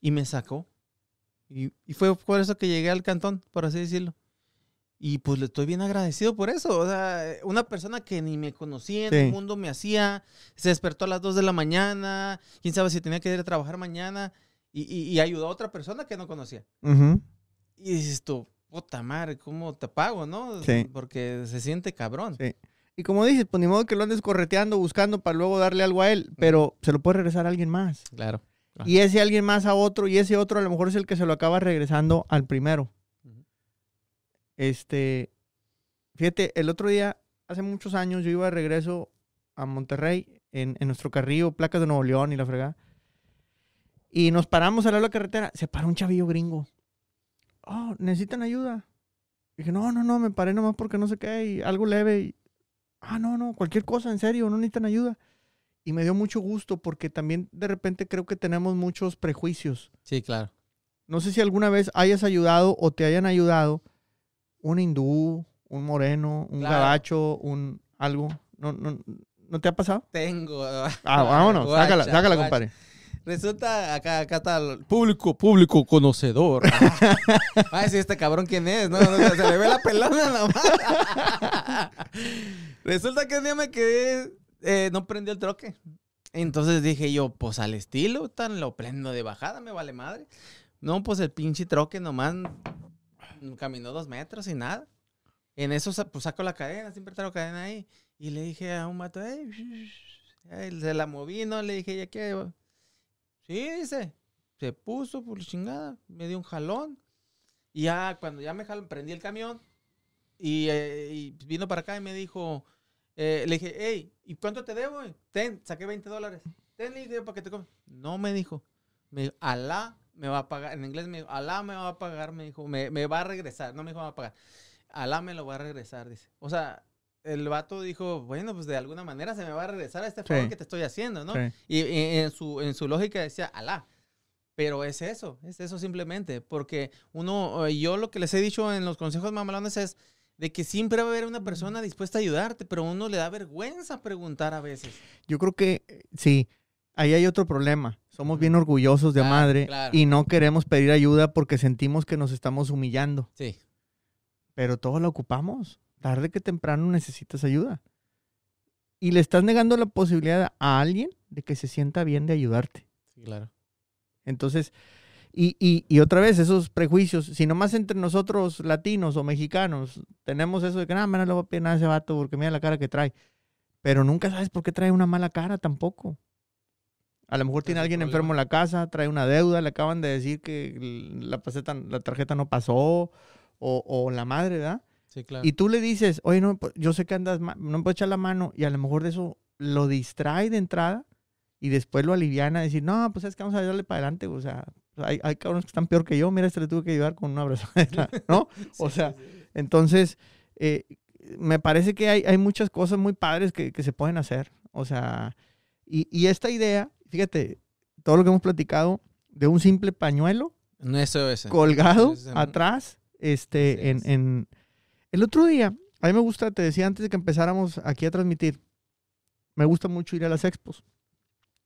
Speaker 2: Y me sacó. Y, y fue por eso que llegué al cantón, por así decirlo. Y pues le estoy bien agradecido por eso. O sea, una persona que ni me conocía en
Speaker 1: Sí.
Speaker 2: el mundo me hacía, se despertó a las 2 de la mañana, quién sabe si tenía que ir a trabajar mañana, y, y- y ayudó a otra persona que no conocía. Y dices tú, puta madre, ¿cómo te pago, no?
Speaker 1: Sí.
Speaker 2: Porque se siente cabrón.
Speaker 1: Sí. Y como dices, pues ni modo que lo andes correteando, buscando para luego darle algo a él, pero se lo puede regresar a alguien más.
Speaker 2: Claro.
Speaker 1: Y ese alguien más a otro, y ese otro a lo mejor es el que se lo acaba regresando al primero. Este, fíjate, el otro día, hace muchos años, yo iba de regreso a Monterrey en, en nuestro carrillo, placas de Nuevo León y la fregada. Y nos paramos a la la carretera, se paró un chavillo gringo. Oh, ¿necesitan ayuda? dije, no, no, no, me paré nomás porque no sé qué, y algo leve. y, ah, no, no, cualquier cosa, en serio, no necesitan ayuda. Y me dio mucho gusto porque también de repente creo que tenemos muchos prejuicios.
Speaker 2: Sí, claro.
Speaker 1: No sé si alguna vez hayas ayudado o te hayan ayudado un hindú, un moreno, un
Speaker 2: Claro.
Speaker 1: gabacho, un algo. No, no, ¿No te ha pasado?
Speaker 2: Tengo.
Speaker 1: Ah, [laughs] vámonos,
Speaker 2: Guacha,
Speaker 1: sácala, sácala,
Speaker 2: guacha.
Speaker 1: compadre.
Speaker 2: Resulta, acá, acá está el público, público conocedor. [laughs] Va a decir este cabrón quién es, ¿no? No, Se le ve la pelona nomás. [laughs] Resulta que un día me quedé, eh, no prendió el troque. Entonces dije yo, pues al estilo, tan lo prendo de bajada, me vale madre. No, pues el pinche troque nomás caminó dos metros y nada. En eso pues saco la cadena, siempre traigo cadena ahí. Y le dije a un vato, "Ey, ey", se la moví, ¿no? Le dije, ¿ya qué? Sí, dice. Se puso por chingada, me dio un jalón. Y ya, cuando ya me jalón, prendí el camión. Y, eh, y vino para acá y me dijo, eh, le dije, hey, ¿y cuánto te debo? Ten, saqué 20 dólares. Ten, le dije, para que te comas. No me dijo. Me dijo, Alá me va a pagar. En inglés me dijo, Alá me va a pagar, me dijo, me, me va a regresar. No me dijo, me va a pagar. Alá me lo va a regresar, dice. O sea, el vato dijo, bueno, pues de alguna manera se me va a regresar a este favor
Speaker 1: Sí.
Speaker 2: que te estoy haciendo, ¿no?
Speaker 1: Sí.
Speaker 2: Y, y en, su, en su lógica decía, Alá. Pero es eso, es eso simplemente. Porque uno, eh, yo lo que les he dicho en los consejos mamalones es de que siempre va a haber una persona dispuesta a ayudarte, pero uno le da vergüenza preguntar a veces.
Speaker 1: Yo creo que eh, sí, ahí hay otro problema. Somos bien orgullosos de
Speaker 2: Claro,
Speaker 1: madre
Speaker 2: claro.
Speaker 1: y no queremos pedir ayuda porque sentimos que nos estamos humillando.
Speaker 2: Sí.
Speaker 1: Pero todos la ocupamos. Tarde que temprano necesitas ayuda. Y le estás negando la posibilidad a alguien de que se sienta bien de ayudarte.
Speaker 2: Sí, claro.
Speaker 1: Entonces, y, y, y otra vez, esos prejuicios, si nomás entre nosotros latinos o mexicanos tenemos eso de que nada, no le voy a pedir nada a ese vato porque mira la cara que trae. Pero nunca sabes por qué trae una mala cara tampoco. A lo mejor tiene alguien
Speaker 2: problema.
Speaker 1: enfermo en la casa, trae una deuda, le acaban de decir que la, paseta- la tarjeta no pasó, o, o la madre, ¿verdad?
Speaker 2: Sí, claro.
Speaker 1: Y tú le dices, oye, no, pues, yo sé que andas, ma- no me puedo echar la mano, y a lo mejor de eso lo distrae de entrada y después lo aliviana a decir, no, pues es que vamos a darle para adelante, o sea, hay, hay cabrones que están peor que yo, mira, este le tuve que ayudar con un abrazo, [laughs] ¿no? [laughs] o sea,
Speaker 2: sí.
Speaker 1: Entonces, eh, me parece que hay, hay muchas cosas muy padres que, que se pueden hacer, o sea, y, y esta idea, fíjate, todo lo que hemos platicado de un simple pañuelo
Speaker 2: No, eso es.
Speaker 1: colgado
Speaker 2: Eso es,
Speaker 1: atrás, este, en, en... El otro día, a mí me gusta, te decía antes de que empezáramos aquí a transmitir, me gusta mucho ir a las expos.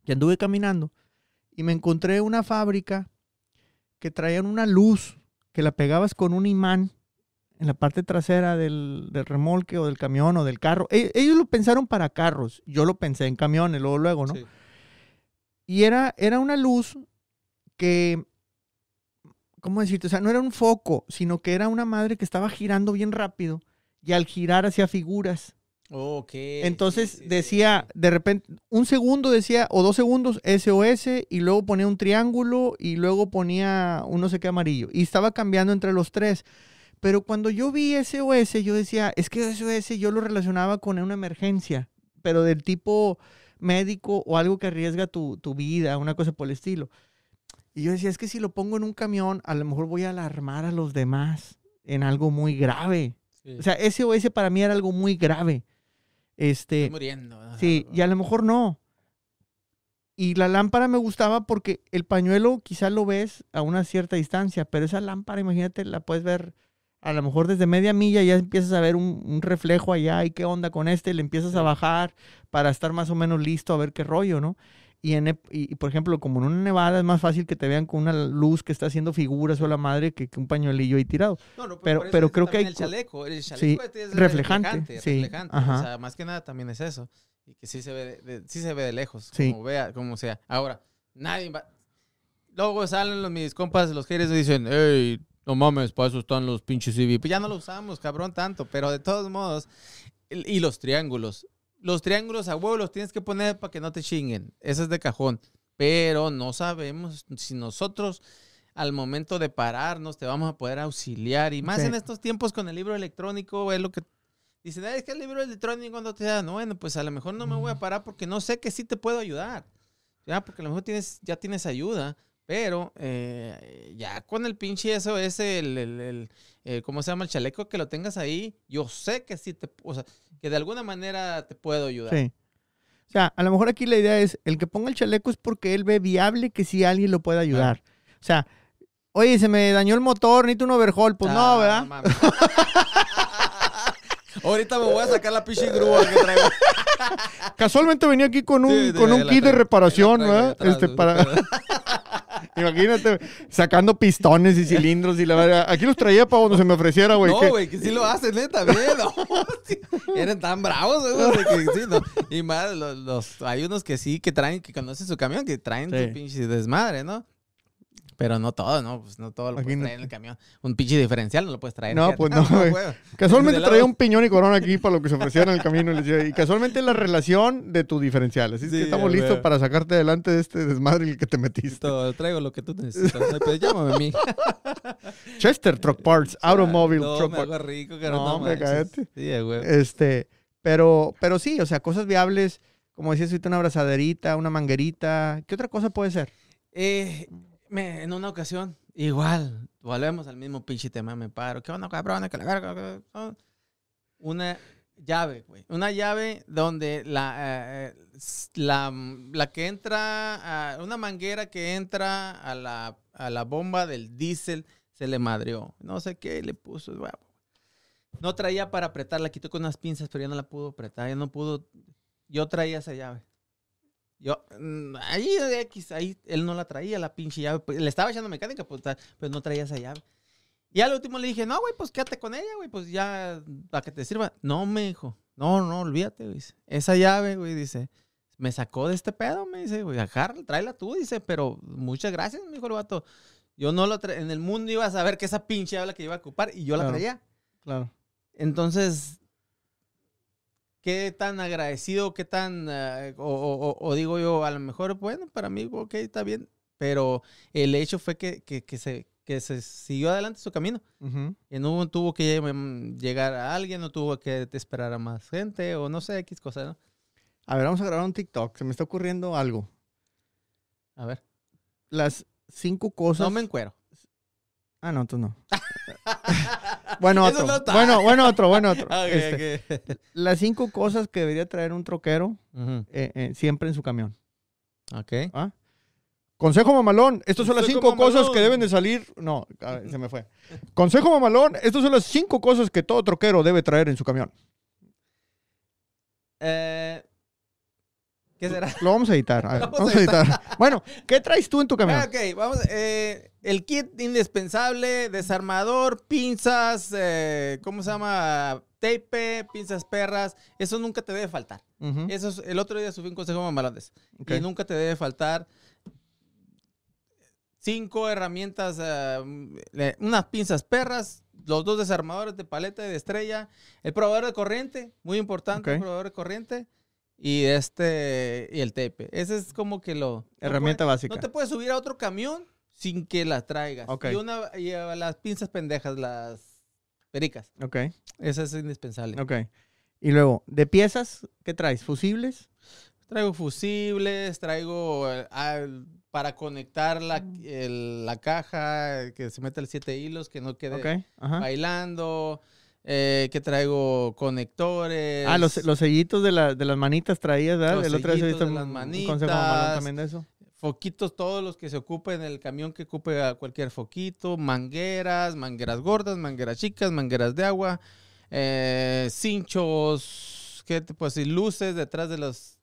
Speaker 1: Y anduve caminando y me encontré una fábrica que traían una luz que la pegabas con un imán en la parte trasera del, del remolque o del camión o del carro. E- ellos lo pensaron para carros, yo lo pensé en camiones, luego, luego, ¿no?
Speaker 2: Sí.
Speaker 1: Y era, era una luz que, ¿cómo decirte? O sea, no era un foco, sino que era una madre que estaba girando bien rápido y al girar hacía figuras.
Speaker 2: Ok.
Speaker 1: Entonces
Speaker 2: sí, sí, sí,
Speaker 1: decía,
Speaker 2: sí.
Speaker 1: de repente, un segundo decía, o dos segundos, SOS, y luego ponía un triángulo y luego ponía un no sé qué amarillo. Y estaba cambiando entre los tres. Pero cuando yo vi SOS, yo decía, es que SOS yo lo relacionaba con una emergencia, pero del tipo médico o algo que arriesga tu, tu vida, una cosa por el estilo. Y yo decía, es que si lo pongo en un camión, a lo mejor voy a alarmar a los demás en algo muy grave.
Speaker 2: Sí.
Speaker 1: O sea, SOS para mí era algo muy grave. Este,
Speaker 2: Estoy muriendo.
Speaker 1: Sí, y a lo mejor no. Y la lámpara me gustaba porque el pañuelo quizás lo ves a una cierta distancia, pero esa lámpara, imagínate, la puedes ver a lo mejor desde media milla, ya empiezas a ver un, un reflejo allá y qué onda con este, le empiezas a
Speaker 2: Sí.
Speaker 1: bajar para estar más o menos listo a ver qué rollo, ¿no? Y, en, y, y, por ejemplo, como en una nevada es más fácil que te vean con una luz que está haciendo figuras o la madre que, que un pañuelillo ahí tirado.
Speaker 2: No, no,
Speaker 1: pero- pero creo que hay
Speaker 2: el
Speaker 1: co-
Speaker 2: chaleco, el
Speaker 1: Sí,
Speaker 2: chaleco este es
Speaker 1: reflejante,
Speaker 2: reflejante,
Speaker 1: sí,
Speaker 2: reflejante.
Speaker 1: ajá.
Speaker 2: O sea, más que nada también es eso. Y que sí se ve de, de- sí se ve de lejos,
Speaker 1: Sí.
Speaker 2: como vea, como sea. Ahora, nadie va. Luego salen los, mis compas, los haters y dicen, hey, no mames, para eso están los pinches CV. Pues ya no lo usamos, cabrón, tanto. Pero de todos modos, y los triángulos. Los triángulos a huevo los tienes que poner para que no te chinguen. Eso es de cajón. Pero no sabemos si nosotros al momento de pararnos te vamos a poder auxiliar. Y más en estos tiempos con el libro electrónico, es lo que dicen, "Ay, es que el libro electrónico cuando te da, no, bueno, pues a lo mejor no me voy a parar porque no sé que sí te puedo ayudar. Ya, porque a lo mejor tienes, ya tienes ayuda, pero eh, ya con el pinche eso, ese, el, el, el, eh, ¿cómo se llama? El chaleco que lo tengas ahí, yo sé que sí te, o sea, que de alguna manera te puedo ayudar.
Speaker 1: Sí. O sea, a lo mejor aquí la idea es, el que ponga el chaleco es porque él ve viable que sí alguien lo pueda ayudar. O sea, oye, se me dañó el motor, necesito un overhaul. Pues no,
Speaker 2: Ah,
Speaker 1: ¿verdad?
Speaker 2: mames. [laughs] Ahorita me voy a sacar la pinche grúa que traigo. [laughs]
Speaker 1: Casualmente venía aquí con un,
Speaker 2: Sí,
Speaker 1: con un kit de reparación, ¿verdad? Este, para... [laughs] Imagínate, sacando pistones y cilindros y la verdad. Aquí los traía para cuando se me ofreciera, güey.
Speaker 2: No,
Speaker 1: que-
Speaker 2: güey, que sí lo hacen, neta, bien. No, [laughs] sí, eran tan bravos, de que sí, no. Y más, los, los- hay unos que sí, que traen, que conocen su camión, que traen
Speaker 1: Sí.
Speaker 2: su pinche desmadre, ¿no? Pero no todo, ¿no? Pues no todo lo
Speaker 1: Aquí
Speaker 2: puedes
Speaker 1: no-
Speaker 2: traer en el camión. Un pinche diferencial no lo puedes traer.
Speaker 1: No,
Speaker 2: fíjate.
Speaker 1: pues [laughs] no, güey.
Speaker 2: güey.
Speaker 1: Casualmente traía un piñón y corona aquí para lo que se ofreciera en el camino. y casualmente la relación de tu diferencial. Así es
Speaker 2: Sí,
Speaker 1: que estamos listos para sacarte adelante de este desmadre en el que te metiste.
Speaker 2: Todo, traigo lo que tú necesitas. Pues llámame a mí. [laughs]
Speaker 1: Chester Truck Parts, [laughs] Automobile
Speaker 2: no,
Speaker 1: Truck
Speaker 2: me
Speaker 1: Parts.
Speaker 2: rico, que
Speaker 1: No,
Speaker 2: no, manches.
Speaker 1: cállate.
Speaker 2: Sí, güey.
Speaker 1: Este, pero, pero sí, o sea, cosas viables, como decías ahorita, una abrazaderita, una manguerita. ¿Qué otra cosa puede ser?
Speaker 2: Eh, en una ocasión, igual, volvemos al mismo pinche tema, me paro. ¿Qué onda, cabrón? Que la verga. Una llave, güey. Una llave donde la, eh, s- la, la que entra, una manguera que entra a la, a la bomba del diésel se le madrió. No sé qué le puso. No traía para apretar, la quitó con unas pinzas, pero ya no la pudo apretar, ya no pudo. Yo traía esa llave. Yo, mm, ahí X, ahí él no la traía, la pinche llave. pues, le estaba echando mecánica, pues, pero no traía esa llave. Y al último le dije, no, güey, pues quédate con ella, güey, pues ya, para que te sirva. No, me dijo, no, no, olvídate, güey. Esa llave, güey, dice, me sacó de este pedo, me dice, güey, agárrala, tráela tú, dice, pero muchas gracias, me dijo el vato. Yo no lo en el mundo iba a saber que esa pinche llave la que iba a ocupar y yo la traía.
Speaker 1: Claro.
Speaker 2: Entonces, ¿qué tan agradecido, qué tan, eh, o, o- o- o digo yo, a lo mejor, bueno, para mí, ok, está bien, pero el hecho fue que, que- que se, que se siguió adelante su camino.
Speaker 1: Ujú.
Speaker 2: Y no tuvo que llegar a alguien, no tuvo que esperar a más gente, o no sé, X cosa, ¿no?
Speaker 1: A ver, vamos a grabar un TikTok. Se me está ocurriendo algo.
Speaker 2: A ver.
Speaker 1: Las cinco cosas.
Speaker 2: No me encuero.
Speaker 1: Ah, no, tú no. [laughs] Bueno, otro.
Speaker 2: no
Speaker 1: bueno, bueno, otro, bueno, otro. [laughs] Este. Las cinco cosas que debería traer un troquero eh, eh, siempre en su camión.
Speaker 2: ok.
Speaker 1: ¿Ah? Consejo mamalón, estas son las cinco cosas que deben de salir. No, a ver, se me fue. Consejo mamalón, estas son las cinco cosas que todo troquero debe traer en su camión.
Speaker 2: Eh, ¿Qué será?
Speaker 1: Lo vamos a editar. a ver, [laughs]
Speaker 2: Vamos a
Speaker 1: vamos a editar. Bueno, ¿qué traes tú en tu camión?
Speaker 2: Ah, ok, vamos. eh, el kit indispensable, desarmador, pinzas, eh, ¿cómo se llama? Tape, pinzas perras. Eso nunca te debe faltar. Eso es- el otro día subí un consejo mamalones.
Speaker 1: ok.
Speaker 2: Y nunca te debe faltar cinco herramientas, eh, unas pinzas perras, los dos desarmadores de paleta y de estrella, el probador de corriente, muy importante, el probador de corriente. Y este, y el tape. Ese es como que lo... no
Speaker 1: Herramienta
Speaker 2: puede-
Speaker 1: básica.
Speaker 2: no te puedes subir a otro camión sin que las traigas.
Speaker 1: Ok.
Speaker 2: Y, una, y eh, las pinzas pendejas, las pericas.
Speaker 1: Ok,
Speaker 2: Esa es indispensable.
Speaker 1: ok. Y luego, ¿de piezas qué traes? ¿Fusibles?
Speaker 2: Traigo fusibles, traigo eh, al- para conectar la, el- la caja, que se mete el siete hilos, que no quede
Speaker 1: Ok, ajá.
Speaker 2: bailando. Eh, que traigo conectores.
Speaker 1: Ah, los, los sellitos de, la- de las manitas traías, ¿verdad?
Speaker 2: Los
Speaker 1: El otro día visto
Speaker 2: de las
Speaker 1: un consejo
Speaker 2: manitas.
Speaker 1: también de eso.
Speaker 2: foquitos todos los que se ocupen en el camión que ocupe a cualquier foquito, mangueras, mangueras gordas, mangueras chicas, mangueras de agua, eh, cinchos, ¿qué te puedo decir? Luces detrás de los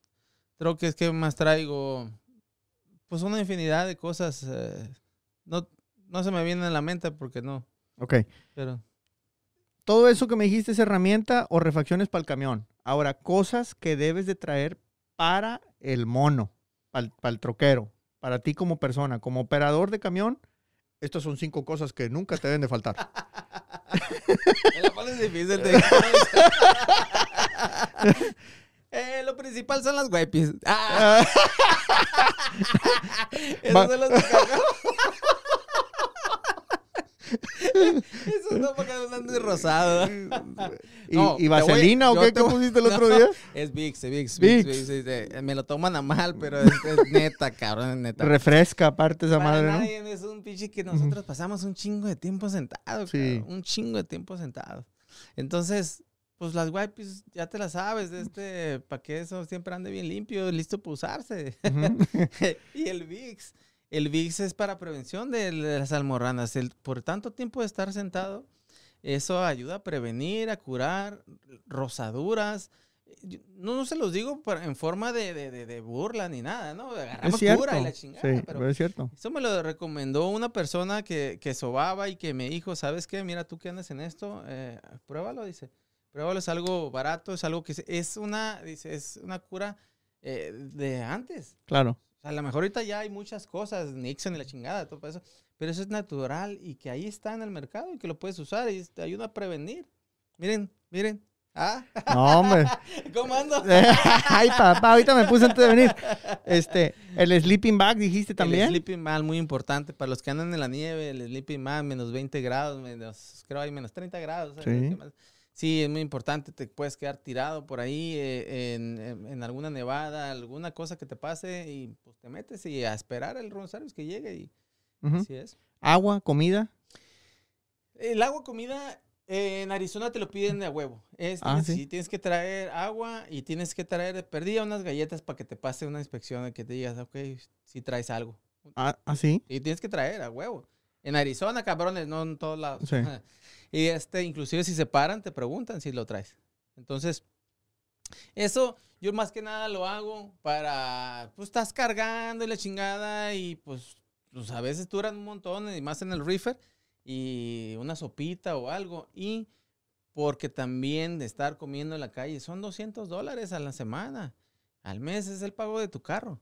Speaker 2: troques, ¿qué más traigo? Pues una infinidad de cosas. eh, no, no se me viene a la mente porque no,
Speaker 1: Ok.
Speaker 2: pero...
Speaker 1: Todo eso que me dijiste es herramienta o refacciones para el camión. Ahora, cosas que debes de traer para el mono, para el, troquero, para ti como persona, como operador de camión. Estas son cinco cosas que nunca te deben de faltar. [laughs]
Speaker 2: La pones difícil. te- Eh, lo principal son las wipes. Ah, [laughs] son los [laughs] Esos no porque no andan rosado.
Speaker 1: ¿Y,
Speaker 2: No,
Speaker 1: y
Speaker 2: te voy-
Speaker 1: vaselina o qué,
Speaker 2: te
Speaker 1: pusiste el otro [laughs]
Speaker 2: No.
Speaker 1: día?
Speaker 2: Es Vicks, Vicks,
Speaker 1: Vicks.
Speaker 2: Vicks, Vicks. Me lo toman a mal, pero es, es neta, cabrón, es neta.
Speaker 1: Refresca aparte esa
Speaker 2: Para
Speaker 1: madre, ¿no?
Speaker 2: nadie es un pinche que nosotros pasamos un chingo de tiempo sentados,
Speaker 1: Sí.
Speaker 2: un chingo de tiempo sentados. Entonces, pues las wipes ya te las sabes, de este, para que eso siempre ande bien limpio, listo para usarse.
Speaker 1: Ujú. [laughs]
Speaker 2: y el VIX, el VIX es para prevención de, las almorranas. El, por tanto tiempo de estar sentado, Eso ayuda a prevenir, a curar rosaduras. No, no se los digo en forma de, de- de- de burla ni nada, ¿no? Agarramos
Speaker 1: cierto.
Speaker 2: cura y la chingada,
Speaker 1: sí,
Speaker 2: pero
Speaker 1: es cierto.
Speaker 2: eso me lo recomendó una persona que, que sobaba y que me dijo, ¿sabes qué? Mira, tú que andas en esto, eh, pruébalo, dice. Pruébalo, es algo barato, es algo que es- es una, dice, es una cura eh, de antes.
Speaker 1: Claro.
Speaker 2: O sea, a lo mejor ahorita ya hay muchas cosas, Nixon y la chingada, todo eso, pero eso es natural y que ahí está en el mercado y que lo puedes usar y te ayuda a prevenir. Miren, miren. Ah,
Speaker 1: No, hombre. [laughs]
Speaker 2: ¿cómo ando? [laughs]
Speaker 1: Ay, papá, ahorita me puse antes de venir. Este, el sleeping bag dijiste también.
Speaker 2: El sleeping bag, muy importante. Para los que andan en la nieve, el sleeping bag, menos 20 grados, menos, creo hay menos 30 grados.
Speaker 1: Sí.
Speaker 2: Sí, es muy importante. Te puedes quedar tirado por ahí eh, en, en- alguna nevada, alguna cosa que te pase y pues te metes y a esperar el room service que llegue y
Speaker 1: Ujú.
Speaker 2: así es.
Speaker 1: Agua, comida.
Speaker 2: El agua, comida, eh, en Arizona te lo piden de a huevo. Es,
Speaker 1: Ah,
Speaker 2: tienes,
Speaker 1: ¿sí?
Speaker 2: tienes que traer agua y tienes que traer, perdí unas galletas para que te pase una inspección y que te digas, ok, si traes algo.
Speaker 1: Ah, ¿ah, sí?
Speaker 2: Y tienes que traer a huevo. En Arizona, cabrones, no en todos lados.
Speaker 1: Sí. [laughs]
Speaker 2: Y este, inclusive si se paran, te preguntan si lo traes. Entonces, eso yo más que nada lo hago para, pues estás cargando y la chingada y pues, pues a veces duran un montón y más en el reefer y una sopita o algo. Y porque también de estar comiendo en la calle son 200 dólares a la semana. Al mes es el pago de tu carro.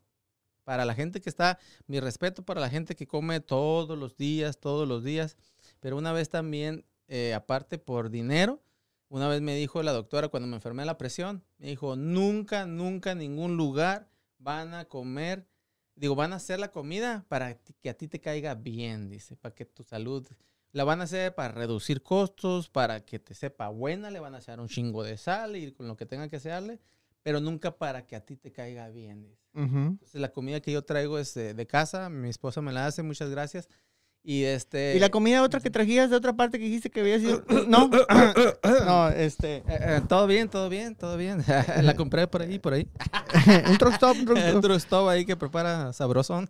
Speaker 2: Para la gente que está, mi respeto para la gente que come todos los días, todos los días. Pero una vez también, eh, aparte por dinero, una vez me dijo la doctora cuando me enfermé de la presión, me dijo, nunca, nunca en ningún lugar van a comer, digo, van a hacer la comida para que a ti te caiga bien, dice, para que tu salud, la van a hacer para reducir costos, para que te sepa buena, le van a echar un chingo de sal y con lo que tenga que hacerle, pero nunca para que a ti te caiga bien, dice.
Speaker 1: Ujú.
Speaker 2: Entonces, la comida que yo traigo es de, de casa, mi esposa me la hace, muchas gracias. Y este...
Speaker 1: ¿Y la comida otra que trajiste de otra parte que dijiste que había sido? [coughs] No. [coughs] no, este.
Speaker 2: Eh, eh, todo bien, todo bien, todo bien. [laughs] la compré por ahí, por ahí. [laughs]
Speaker 1: un truck stop, un [laughs] truck stop.
Speaker 2: Ahí que prepara sabrosón.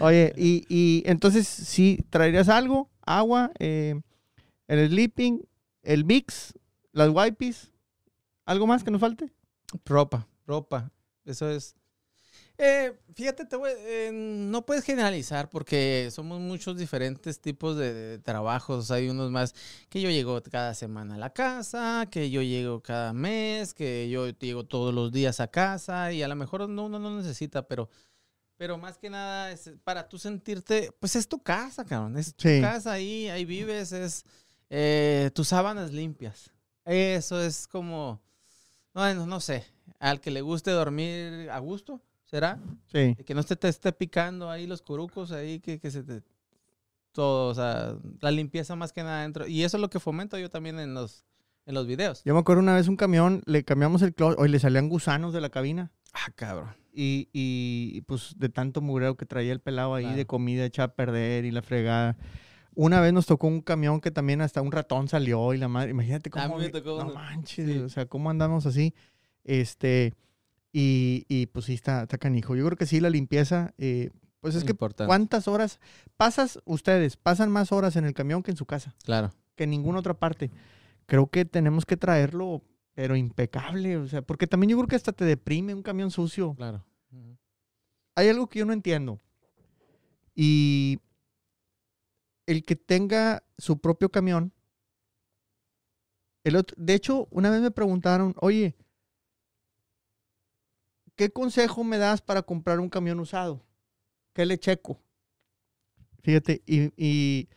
Speaker 1: Oye, y, y entonces sí, traerías algo, agua, eh, el sleeping, el mix, las wipes, ¿algo más que nos falte?
Speaker 2: ropa, ropa. Eso es. Eh, fíjate, te voy- eh, no puedes generalizar porque somos muchos diferentes tipos de, de trabajos. Hay unos más que yo llego cada semana a la casa, que yo llego cada mes, que yo llego todos los días a casa y a lo mejor no, uno no necesita, pero, pero más que nada es para tú sentirte, pues es tu casa, cabrón. Es tu
Speaker 1: Sí.
Speaker 2: casa ahí, ahí vives, es eh, tus sábanas limpias. Eso es como, bueno, no sé, al que le guste dormir a gusto, ¿será?
Speaker 1: Sí.
Speaker 2: Que no se te esté picando ahí los curucos, ahí que, que se te... Todo, o sea, la limpieza más que nada dentro. Y eso es lo que fomento yo también en los, en los videos.
Speaker 1: Yo me acuerdo una vez un camión, le cambiamos el closet, hoy le salían gusanos de la cabina.
Speaker 2: Ah, cabrón.
Speaker 1: Y, y, pues de tanto mugreo que traía el pelado ahí
Speaker 2: Claro.
Speaker 1: de comida hecha a perder y la fregada. Una vez nos tocó un camión que también hasta un ratón salió y la madre, imagínate
Speaker 2: A
Speaker 1: cómo...
Speaker 2: mí me tocó
Speaker 1: no manches,
Speaker 2: Sí.
Speaker 1: o sea, cómo andamos así. Este, y, y pues sí, está, está canijo. Yo creo que sí, la limpieza, eh, pues es que. ¿cuántas horas pasas ustedes? Pasan más horas en el camión que en su casa,
Speaker 2: Claro.
Speaker 1: que en ninguna otra parte. Creo que tenemos que traerlo, pero impecable, o sea, porque también yo creo que hasta te deprime un camión sucio
Speaker 2: Claro. Ujú.
Speaker 1: hay algo que yo no entiendo. Y el que tenga su propio camión. El otro, de hecho, una vez me preguntaron, oye, ¿qué consejo me das para comprar un camión usado? ¿Qué le checo? Fíjate, y, y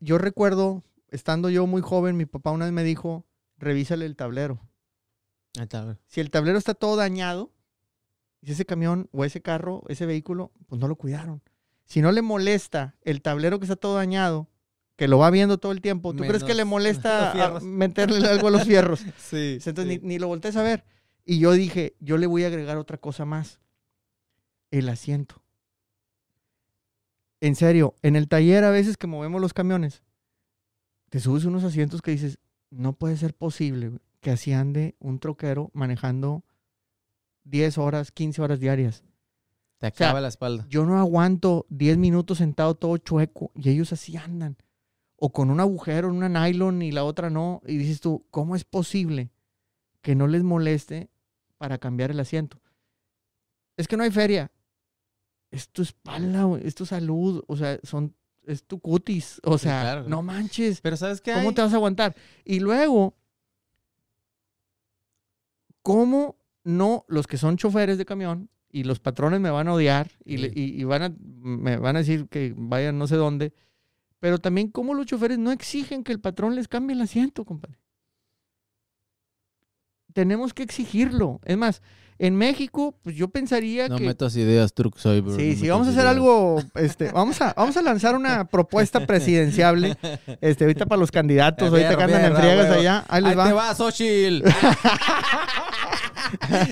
Speaker 1: yo recuerdo, estando yo muy joven, mi papá una vez me dijo, revísale el tablero si el tablero está todo dañado, si ese camión o ese carro, ese vehículo, pues no lo cuidaron. Si no le molesta el tablero que está todo dañado, que lo va viendo todo el tiempo, ¿tú crees que le [laughs] molesta meterle algo a los fierros? [laughs]
Speaker 2: Sí.
Speaker 1: Entonces
Speaker 2: sí.
Speaker 1: ni, ni lo voltees a ver. Y yo dije, yo le voy a agregar otra cosa más. El asiento. En serio, en el taller a veces que movemos los camiones, te subes unos asientos que dices, no puede ser posible que así ande un troquero manejando 10 horas, 15 horas diarias.
Speaker 2: Te
Speaker 1: sea,
Speaker 2: acaba la espalda.
Speaker 1: Yo no aguanto 10 minutos sentado todo chueco y ellos así andan. o con un agujero en una nylon y la otra no. Y dices tú, ¿cómo es posible que no les moleste para cambiar el asiento? Es que no hay feria. Es tu espalda, es tu salud, o sea, son, es tu cutis. O
Speaker 2: Sí,
Speaker 1: sea,
Speaker 2: claro.
Speaker 1: no manches.
Speaker 2: Pero ¿sabes qué
Speaker 1: ¿Cómo te vas a aguantar? Y luego, ¿cómo no los que son choferes de camión y los patrones me van a odiar y, le-
Speaker 2: Sí.
Speaker 1: y- y van a, me van a decir que vayan no sé dónde? Pero también cómo los choferes no exigen que el patrón les cambie el asiento, compadre. Tenemos que exigirlo. Es más, en México, pues yo pensaría
Speaker 2: No
Speaker 1: que...
Speaker 2: metas ideas, Truck Cyber.
Speaker 1: Sí,
Speaker 2: no
Speaker 1: sí, vamos a hacer
Speaker 2: ideas.
Speaker 1: algo, este, vamos a, vamos a lanzar una [laughs] propuesta presidenciable, este, ahorita para los candidatos, [laughs] ahorita que andan en friegas allá, ahí les
Speaker 2: Ahí
Speaker 1: va.
Speaker 2: te va, Xochitl. [laughs]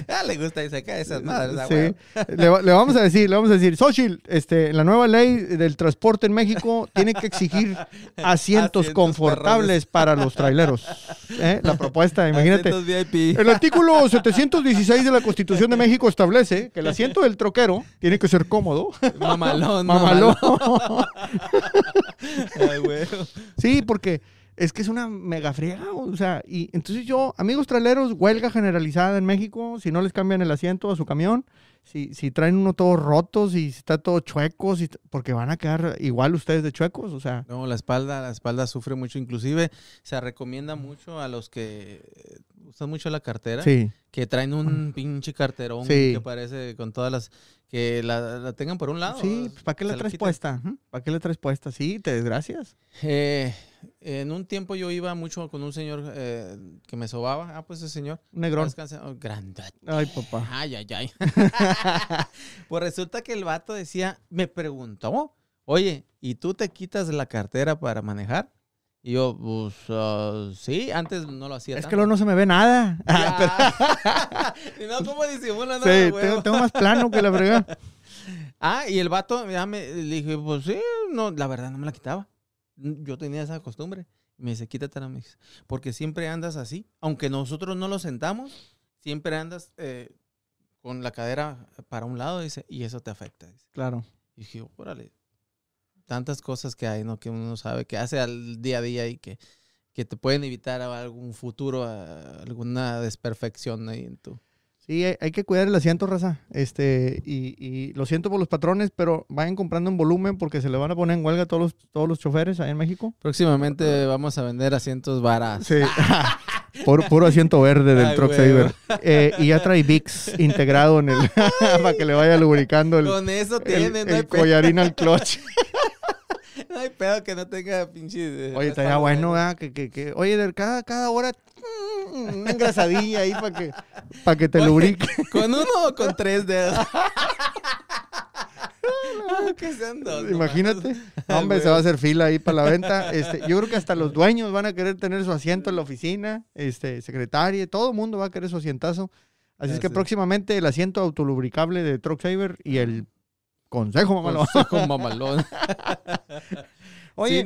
Speaker 2: ya [laughs] le gusta y se cae esas madres. ah,
Speaker 1: Sí. Le, le vamos a decir, le vamos a decir, Xochitl, este, la nueva ley del transporte en México tiene que exigir [laughs] asientos,
Speaker 2: Asientos
Speaker 1: confortables para los traileros. ¿Eh? La propuesta, [laughs] imagínate.
Speaker 2: VIP.
Speaker 1: El artículo 716 de la Constitución de México establece que el asiento del troquero tiene que ser cómodo.
Speaker 2: Mamalón,
Speaker 1: Mamalón.
Speaker 2: mamalón. Ay, huevo.
Speaker 1: Sí, porque es que es una mega friega, o sea, y entonces yo, amigos traileros, huelga generalizada en México, si no les cambian el asiento a su camión, si, si traen uno todo rotos y si está todo chuecos, y, porque van a quedar igual ustedes de chuecos, o sea,
Speaker 2: No, la espalda, la espalda sufre mucho. Inclusive se recomienda mucho a los que eh, usan mucho la cartera.
Speaker 1: sí,
Speaker 2: Que traen un pinche carterón
Speaker 1: Sí.
Speaker 2: que parece con todas las... Que la, la tengan por un lado.
Speaker 1: sí, pues, ¿para qué la traes puesta? ¿Para qué la traes puesta? Sí, te desgracias.
Speaker 2: Eh, en un tiempo yo iba mucho con un señor eh, que me sobaba. Ah, pues ese señor.
Speaker 1: Negrón.
Speaker 2: Descansa- oh, grandote.
Speaker 1: Ay, papá.
Speaker 2: Ay, ay, ay. [laughs] pues resulta que el vato decía, me preguntó, oye, ¿y tú te quitas la cartera para manejar? Y yo, pues, ah, sí, antes no lo hacía
Speaker 1: Es
Speaker 2: tanto.
Speaker 1: que luego no se me ve nada.
Speaker 2: Ya. [laughs] y no, ¿cómo disimula? No,
Speaker 1: Sí, tengo, tengo más plano que la frega. [laughs]
Speaker 2: Ah, y el vato, ya me le dije, pues sí, no, la verdad no me la quitaba. Yo tenía esa costumbre. Me dice, quítatela, me dice, porque siempre andas así. Aunque nosotros no lo sentamos, siempre andas eh, con la cadera para un lado, dice, y eso te afecta. Dice.
Speaker 1: Claro.
Speaker 2: Y dije, órale, tantas cosas que hay, ¿no? Que uno no sabe, que hace al día a día y que, que te pueden evitar algún futuro, alguna desperfección ahí en tu...
Speaker 1: Sí, hay, hay que cuidar el asiento, raza. Este, y, y lo siento por los patrones, pero vayan comprando en volumen porque se le van a poner en huelga a todos los, todos los choferes ahí en México.
Speaker 2: Próximamente vamos a vender asientos baratos.
Speaker 1: Sí. [laughs] puro, puro asiento verde del
Speaker 2: Ay,
Speaker 1: Truck. Saver. Eh, y ya trae VIX integrado en el. [laughs] para que le vaya lubricando el,
Speaker 2: Con eso
Speaker 1: el,
Speaker 2: tiene, no, hay
Speaker 1: el
Speaker 2: pedo,
Speaker 1: collarín al clutch. [laughs] [laughs]
Speaker 2: no hay pedo que no tenga pinche. eh,
Speaker 1: Oye, estaría bueno. ¿verdad? Que, que, que, oye, de cada, cada hora. mm, Una engrasadilla ahí para que, para que te
Speaker 2: Oye,
Speaker 1: lubrique.
Speaker 2: ¿Con uno o con tres dedos? [laughs] que sean dos.
Speaker 1: Imagínate.
Speaker 2: Ah,
Speaker 1: Hombre, se va a hacer fila ahí para la venta. Este, yo creo que hasta los [laughs] dueños van a querer tener su asiento en la oficina, este, secretaria, todo el mundo va a querer su asientazo. Así es que próximamente el asiento autolubricable de Truck Saver y el consejo, mamalón.
Speaker 2: Con mamalón. [laughs]
Speaker 1: Oye,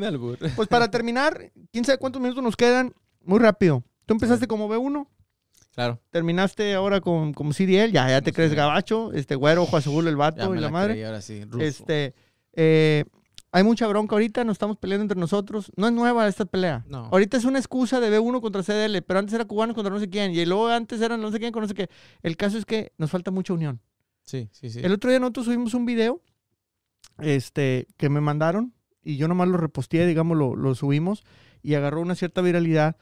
Speaker 1: pues para terminar, quién sabe cuántos minutos nos quedan. Muy rápido. Tú empezaste como B1,
Speaker 2: Claro.
Speaker 1: terminaste ahora con, como CDL, ya, ya te crees gabacho, este güero, ojo azul, el
Speaker 2: Ya
Speaker 1: vato
Speaker 2: me
Speaker 1: y la,
Speaker 2: la
Speaker 1: madre.
Speaker 2: creí, ahora sí. ruso.
Speaker 1: Este, eh, hay mucha bronca ahorita, nos estamos peleando entre nosotros. No es nueva esta pelea.
Speaker 2: No.
Speaker 1: Ahorita es una excusa de B1 contra CDL, pero antes era cubanos contra no sé quién, y luego antes eran no sé quién con no sé qué. El caso es que nos falta mucha unión.
Speaker 2: Sí, sí.
Speaker 1: El otro día nosotros subimos un video este, que me mandaron, y yo nomás lo reposteé, digamos, lo, subimos, y agarró una cierta viralidad,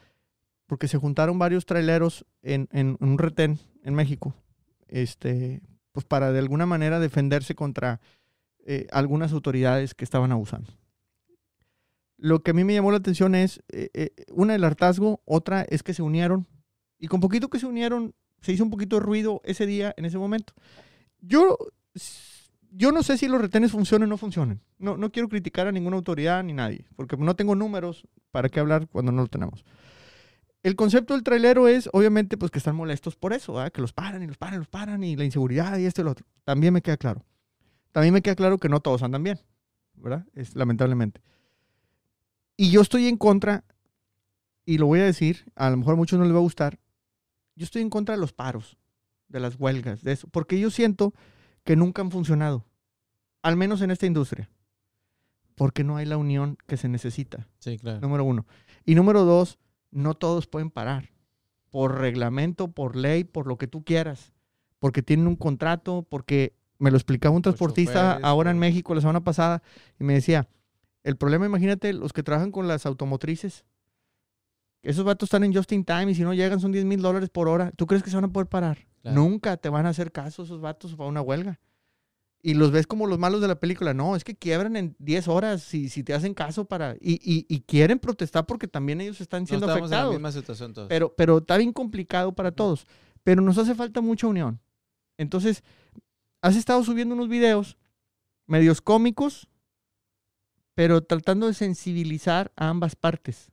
Speaker 1: porque se juntaron varios traileros en, en un retén en México, este, pues para de alguna manera defenderse contra eh, algunas autoridades que estaban abusando. Lo que a mí me llamó la atención es, eh, eh, una, el hartazgo, otra es que se unieron, y con poquito que se unieron, se hizo un poquito de ruido ese día, en ese momento. Yo, yo no sé si los retenes funcionan o no funcionan. No, no quiero criticar a ninguna autoridad ni nadie, porque no tengo números para qué hablar cuando no lo tenemos. El concepto del trailero es, obviamente, pues que están molestos por eso, que los paran y los paran y los paran y la inseguridad y esto y lo otro. También me queda claro. También me queda claro que no todos andan bien, ¿verdad? Es, lamentablemente. Y yo estoy en contra, y lo voy a decir, a lo mejor a muchos no les va a gustar, yo estoy en contra de los paros, de las huelgas, de eso, porque yo siento que nunca han funcionado, al menos en esta industria. porque no hay la unión que se necesita.
Speaker 2: Sí, claro.
Speaker 1: Número uno. Y número dos, no todos pueden parar. Por reglamento, por ley, por lo que tú quieras. Porque tienen un contrato, porque me lo explicaba un transportista
Speaker 2: choferes,
Speaker 1: ahora en México la semana pasada y me decía, el problema, imagínate, los que trabajan con las automotrices. Esos vatos están en just in time y si no llegan son 10 mil dólares por hora. ¿Tú crees que se van a poder parar?
Speaker 2: Claro.
Speaker 1: Nunca te van a hacer caso esos vatos para una huelga. Y los ves como los malos de la película. No, es que quiebran en 10 horas si, si te hacen caso para... Y, y- y quieren protestar porque también ellos están
Speaker 2: No
Speaker 1: siendo
Speaker 2: estamos en la
Speaker 1: afectados.
Speaker 2: misma situación todos.
Speaker 1: Pero, pero está bien complicado para todos. Pero nos hace falta mucha unión. Entonces, has estado subiendo unos videos medios cómicos, pero tratando de sensibilizar a ambas partes.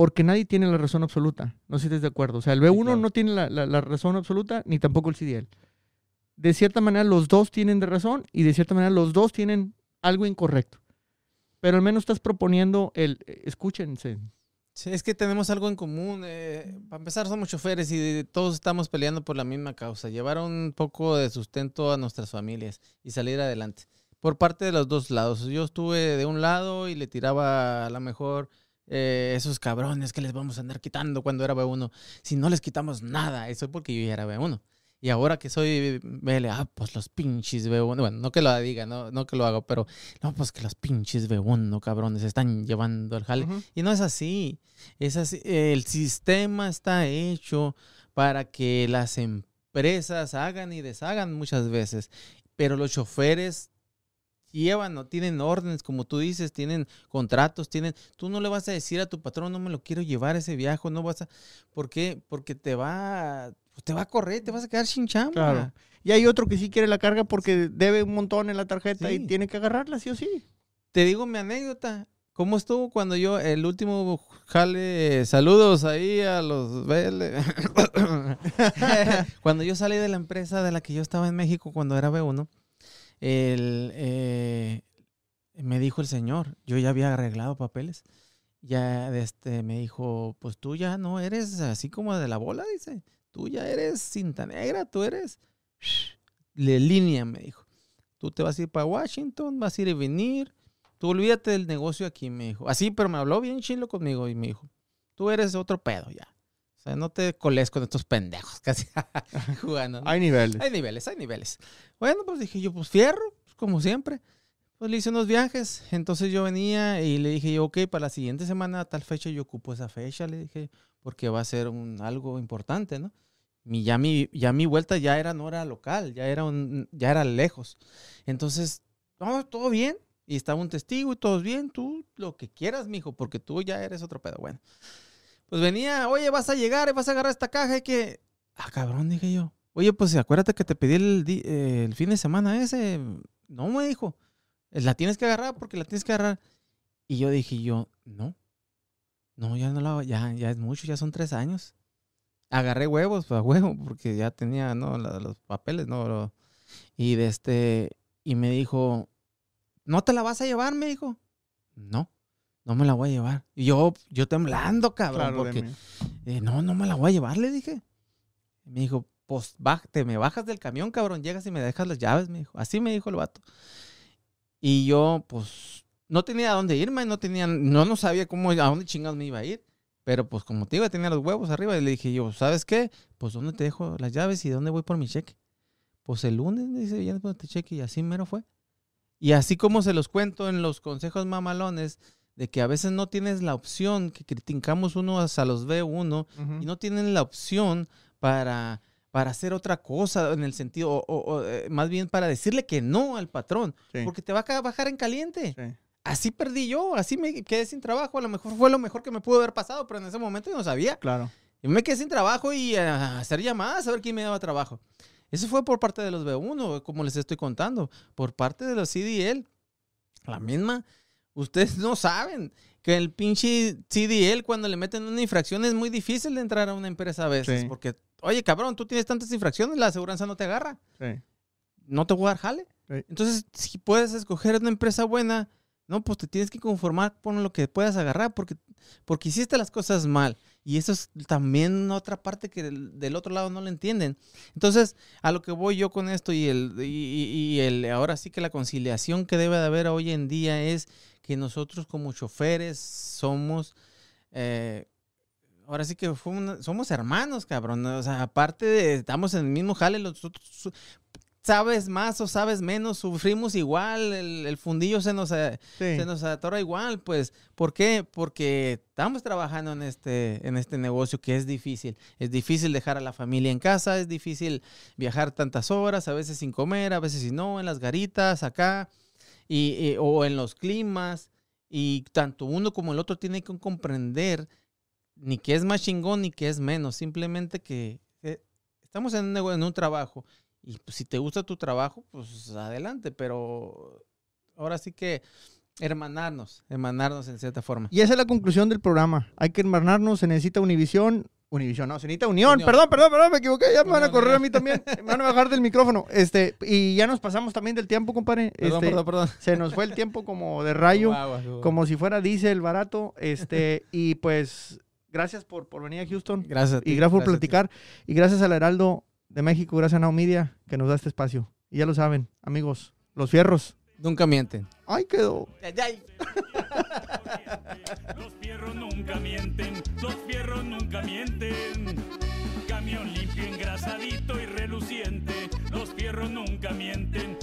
Speaker 1: Porque nadie tiene la razón absoluta. No sé si de acuerdo. O sea, el B1
Speaker 2: claro.
Speaker 1: no tiene la, la- la razón absoluta, ni tampoco el CDL. De cierta manera, los dos tienen de razón y de cierta manera, los dos tienen algo incorrecto. Pero al menos estás proponiendo el eh, escúchense.
Speaker 2: Sí, es que tenemos algo en común. eh, para empezar, somos choferes y todos estamos peleando por la misma causa. Llevar un poco de sustento a nuestras familias y salir adelante. Por parte de los dos lados. Yo estuve de un lado y le tiraba a lo mejor eh, esos cabrones que les vamos a andar quitando cuando era B1. Si no les quitamos nada, eso es porque yo ya era B1. Y ahora que soy BL, ah, pues los pinches B1. Bueno, no que lo diga, no, no que lo haga, pero no, pues que los pinches B1, cabrones, están llevando el jale. Y no es así. Es así. El sistema está hecho para que las empresas hagan y deshagan muchas veces. Pero los choferes llevan o tienen órdenes, como tú dices, tienen contratos, tienen. Tú no le vas a decir a tu patrón, no me lo quiero llevar ese viaje, no vas a. ¿Por qué? Porque te va, pues te va a correr, te vas a quedar sin chamba.
Speaker 1: Claro. Y hay otro que sí quiere la carga porque debe un montón en la tarjeta y tiene que agarrarla, sí o sí.
Speaker 2: Te digo mi anécdota. ¿Cómo estuvo cuando yo, el último jale, saludos ahí a los BL. [laughs] [laughs] cuando yo salí de la empresa de la que yo estaba en México cuando era B1, el, eh, me dijo el señor, yo ya había arreglado papeles. Ya este, me dijo, pues tú ya no eres así como de la bola, dice. Tú ya eres cinta negra, tú eres de línea, me dijo. Tú te vas a ir para Washington, vas a ir y venir. Tú olvídate del negocio aquí, me dijo. Así, pero me habló bien chilo conmigo y me dijo, tú eres otro pedo ya. O sea, no te coles con estos pendejos casi [laughs] jugando. ¿no?
Speaker 1: Hay niveles.
Speaker 2: Hay niveles, hay niveles. Bueno, pues dije yo, pues fierro, pues, como siempre. Pues le hice unos viajes. Entonces yo venía y le dije yo, ok, para la siguiente semana, a tal fecha, yo ocupo esa fecha, le dije, porque va a ser un, algo importante, ¿no? Mi, ya, mi, ya mi vuelta ya era, no era local, ya era, un, ya era lejos. Entonces, no, todo bien. Y estaba un testigo y todo bien. Tú lo que quieras, mijo, porque tú ya eres otro pedo. Bueno, pues venía, oye, vas a llegar y vas a agarrar esta caja y que... Ah, cabrón, dije yo. Oye, pues acuérdate que te pedí el, eh, fin de semana ese. No, me dijo. La tienes que agarrar porque la tienes que agarrar. Y yo dije yo, no. No, ya no la, ya, ya es mucho, ya son tres años. Agarré huevos, pues a huevo, porque ya tenía, ¿no? Los papeles, ¿no? Lo- Y de este, y me dijo, ¿no te la vas a llevar? Me dijo. No, no me la voy a llevar. Y yo, yo temblando, cabrón,
Speaker 1: Claro,
Speaker 2: porque eh, no, no me la voy a llevar, le dije. Y me dijo, pues baj- te me bajas del camión, cabrón, llegas y me dejas las llaves, me dijo. Así me dijo el vato. Y yo, pues, no tenía a dónde irme, no tenía, no, no sabía cómo, a dónde chingados me iba a ir. Pero pues como te digo, tenía los huevos arriba y le dije yo, ¿sabes qué? Pues ¿dónde te dejo las llaves y dónde voy por mi cheque? Pues el lunes, me dice, ya por tu cheque y así mero fue. Y así como se los cuento en los consejos mamalones, de que a veces no tienes la opción, que criticamos uno hasta los B1
Speaker 1: Ujú.
Speaker 2: y no tienen la opción para, para hacer otra cosa en el sentido, o, o- o, eh, más bien para decirle que no al patrón,
Speaker 1: Sí,
Speaker 2: porque te va a bajar en caliente.
Speaker 1: sí.
Speaker 2: Así perdí yo, así me quedé sin trabajo. A lo mejor fue lo mejor que me pudo haber pasado, pero en ese momento yo no sabía.
Speaker 1: Claro.
Speaker 2: Yo me quedé sin trabajo y a hacer llamadas a ver quién me daba trabajo. Eso fue por parte de los B1, como les estoy contando. Por parte de los CDL. La misma. Ustedes no saben que el pinche CDL cuando le meten una infracción es muy difícil de entrar a una empresa a veces.
Speaker 1: Sí.
Speaker 2: Porque, oye, cabrón, tú tienes tantas infracciones, la aseguranza no te agarra.
Speaker 1: Sí.
Speaker 2: No te voy a dar jale.
Speaker 1: Sí.
Speaker 2: Entonces, si puedes escoger una empresa buena, no, pues te tienes que conformar con lo que puedas agarrar porque, porque hiciste las cosas mal. Y eso es también otra parte que del, del otro lado no lo entienden. Entonces, a lo que voy yo con esto y el, y, y- y el ahora sí que la conciliación que debe de haber hoy en día es que nosotros como choferes somos, eh, ahora sí que fue somos hermanos, cabrón. O sea, aparte de, estamos en el mismo jale, nosotros sabes más o sabes menos, sufrimos igual, el, el fundillo se nos, eh,
Speaker 1: Sí.
Speaker 2: se nos atora igual, pues, ¿por qué? Porque estamos trabajando en este, en este negocio que es difícil. Es difícil dejar a la familia en casa, es difícil viajar tantas horas, a veces sin comer, a veces sin no, en las garitas, acá, y, y- o en los climas. Y tanto uno como el otro tiene que comprender ni que es más chingón ni que es menos, simplemente que eh, estamos en un, en un trabajo. Y pues, si te gusta tu trabajo, pues adelante, pero ahora sí que hermanarnos, hermanarnos en cierta forma.
Speaker 1: Y esa es la conclusión del programa. Hay que hermanarnos, se necesita Univisión. Univisión, no, se necesita unión.
Speaker 2: Unión.
Speaker 1: Perdón, perdón, perdón, me equivoqué. Ya me van a correr a mí también. Me van a bajar del micrófono. Este, y ya nos pasamos también del tiempo, compadre.
Speaker 2: Perdón,
Speaker 1: Este,
Speaker 2: perdón, perdón.
Speaker 1: Se nos fue el tiempo como de rayo, como si fuera diésel barato. Este, y pues, gracias por, por venir a Houston.
Speaker 2: Gracias a ti,
Speaker 1: Y gracias por platicar. Y gracias al Heraldo de México, gracias a Now Media, que nos da este espacio. Y ya lo saben, amigos, los fierros.
Speaker 2: Nunca mienten.
Speaker 1: Ay, quedó. Ay.
Speaker 3: Los fierros nunca mienten, los fierros nunca mienten. Camión limpio, engrasadito y reluciente. Los fierros nunca mienten,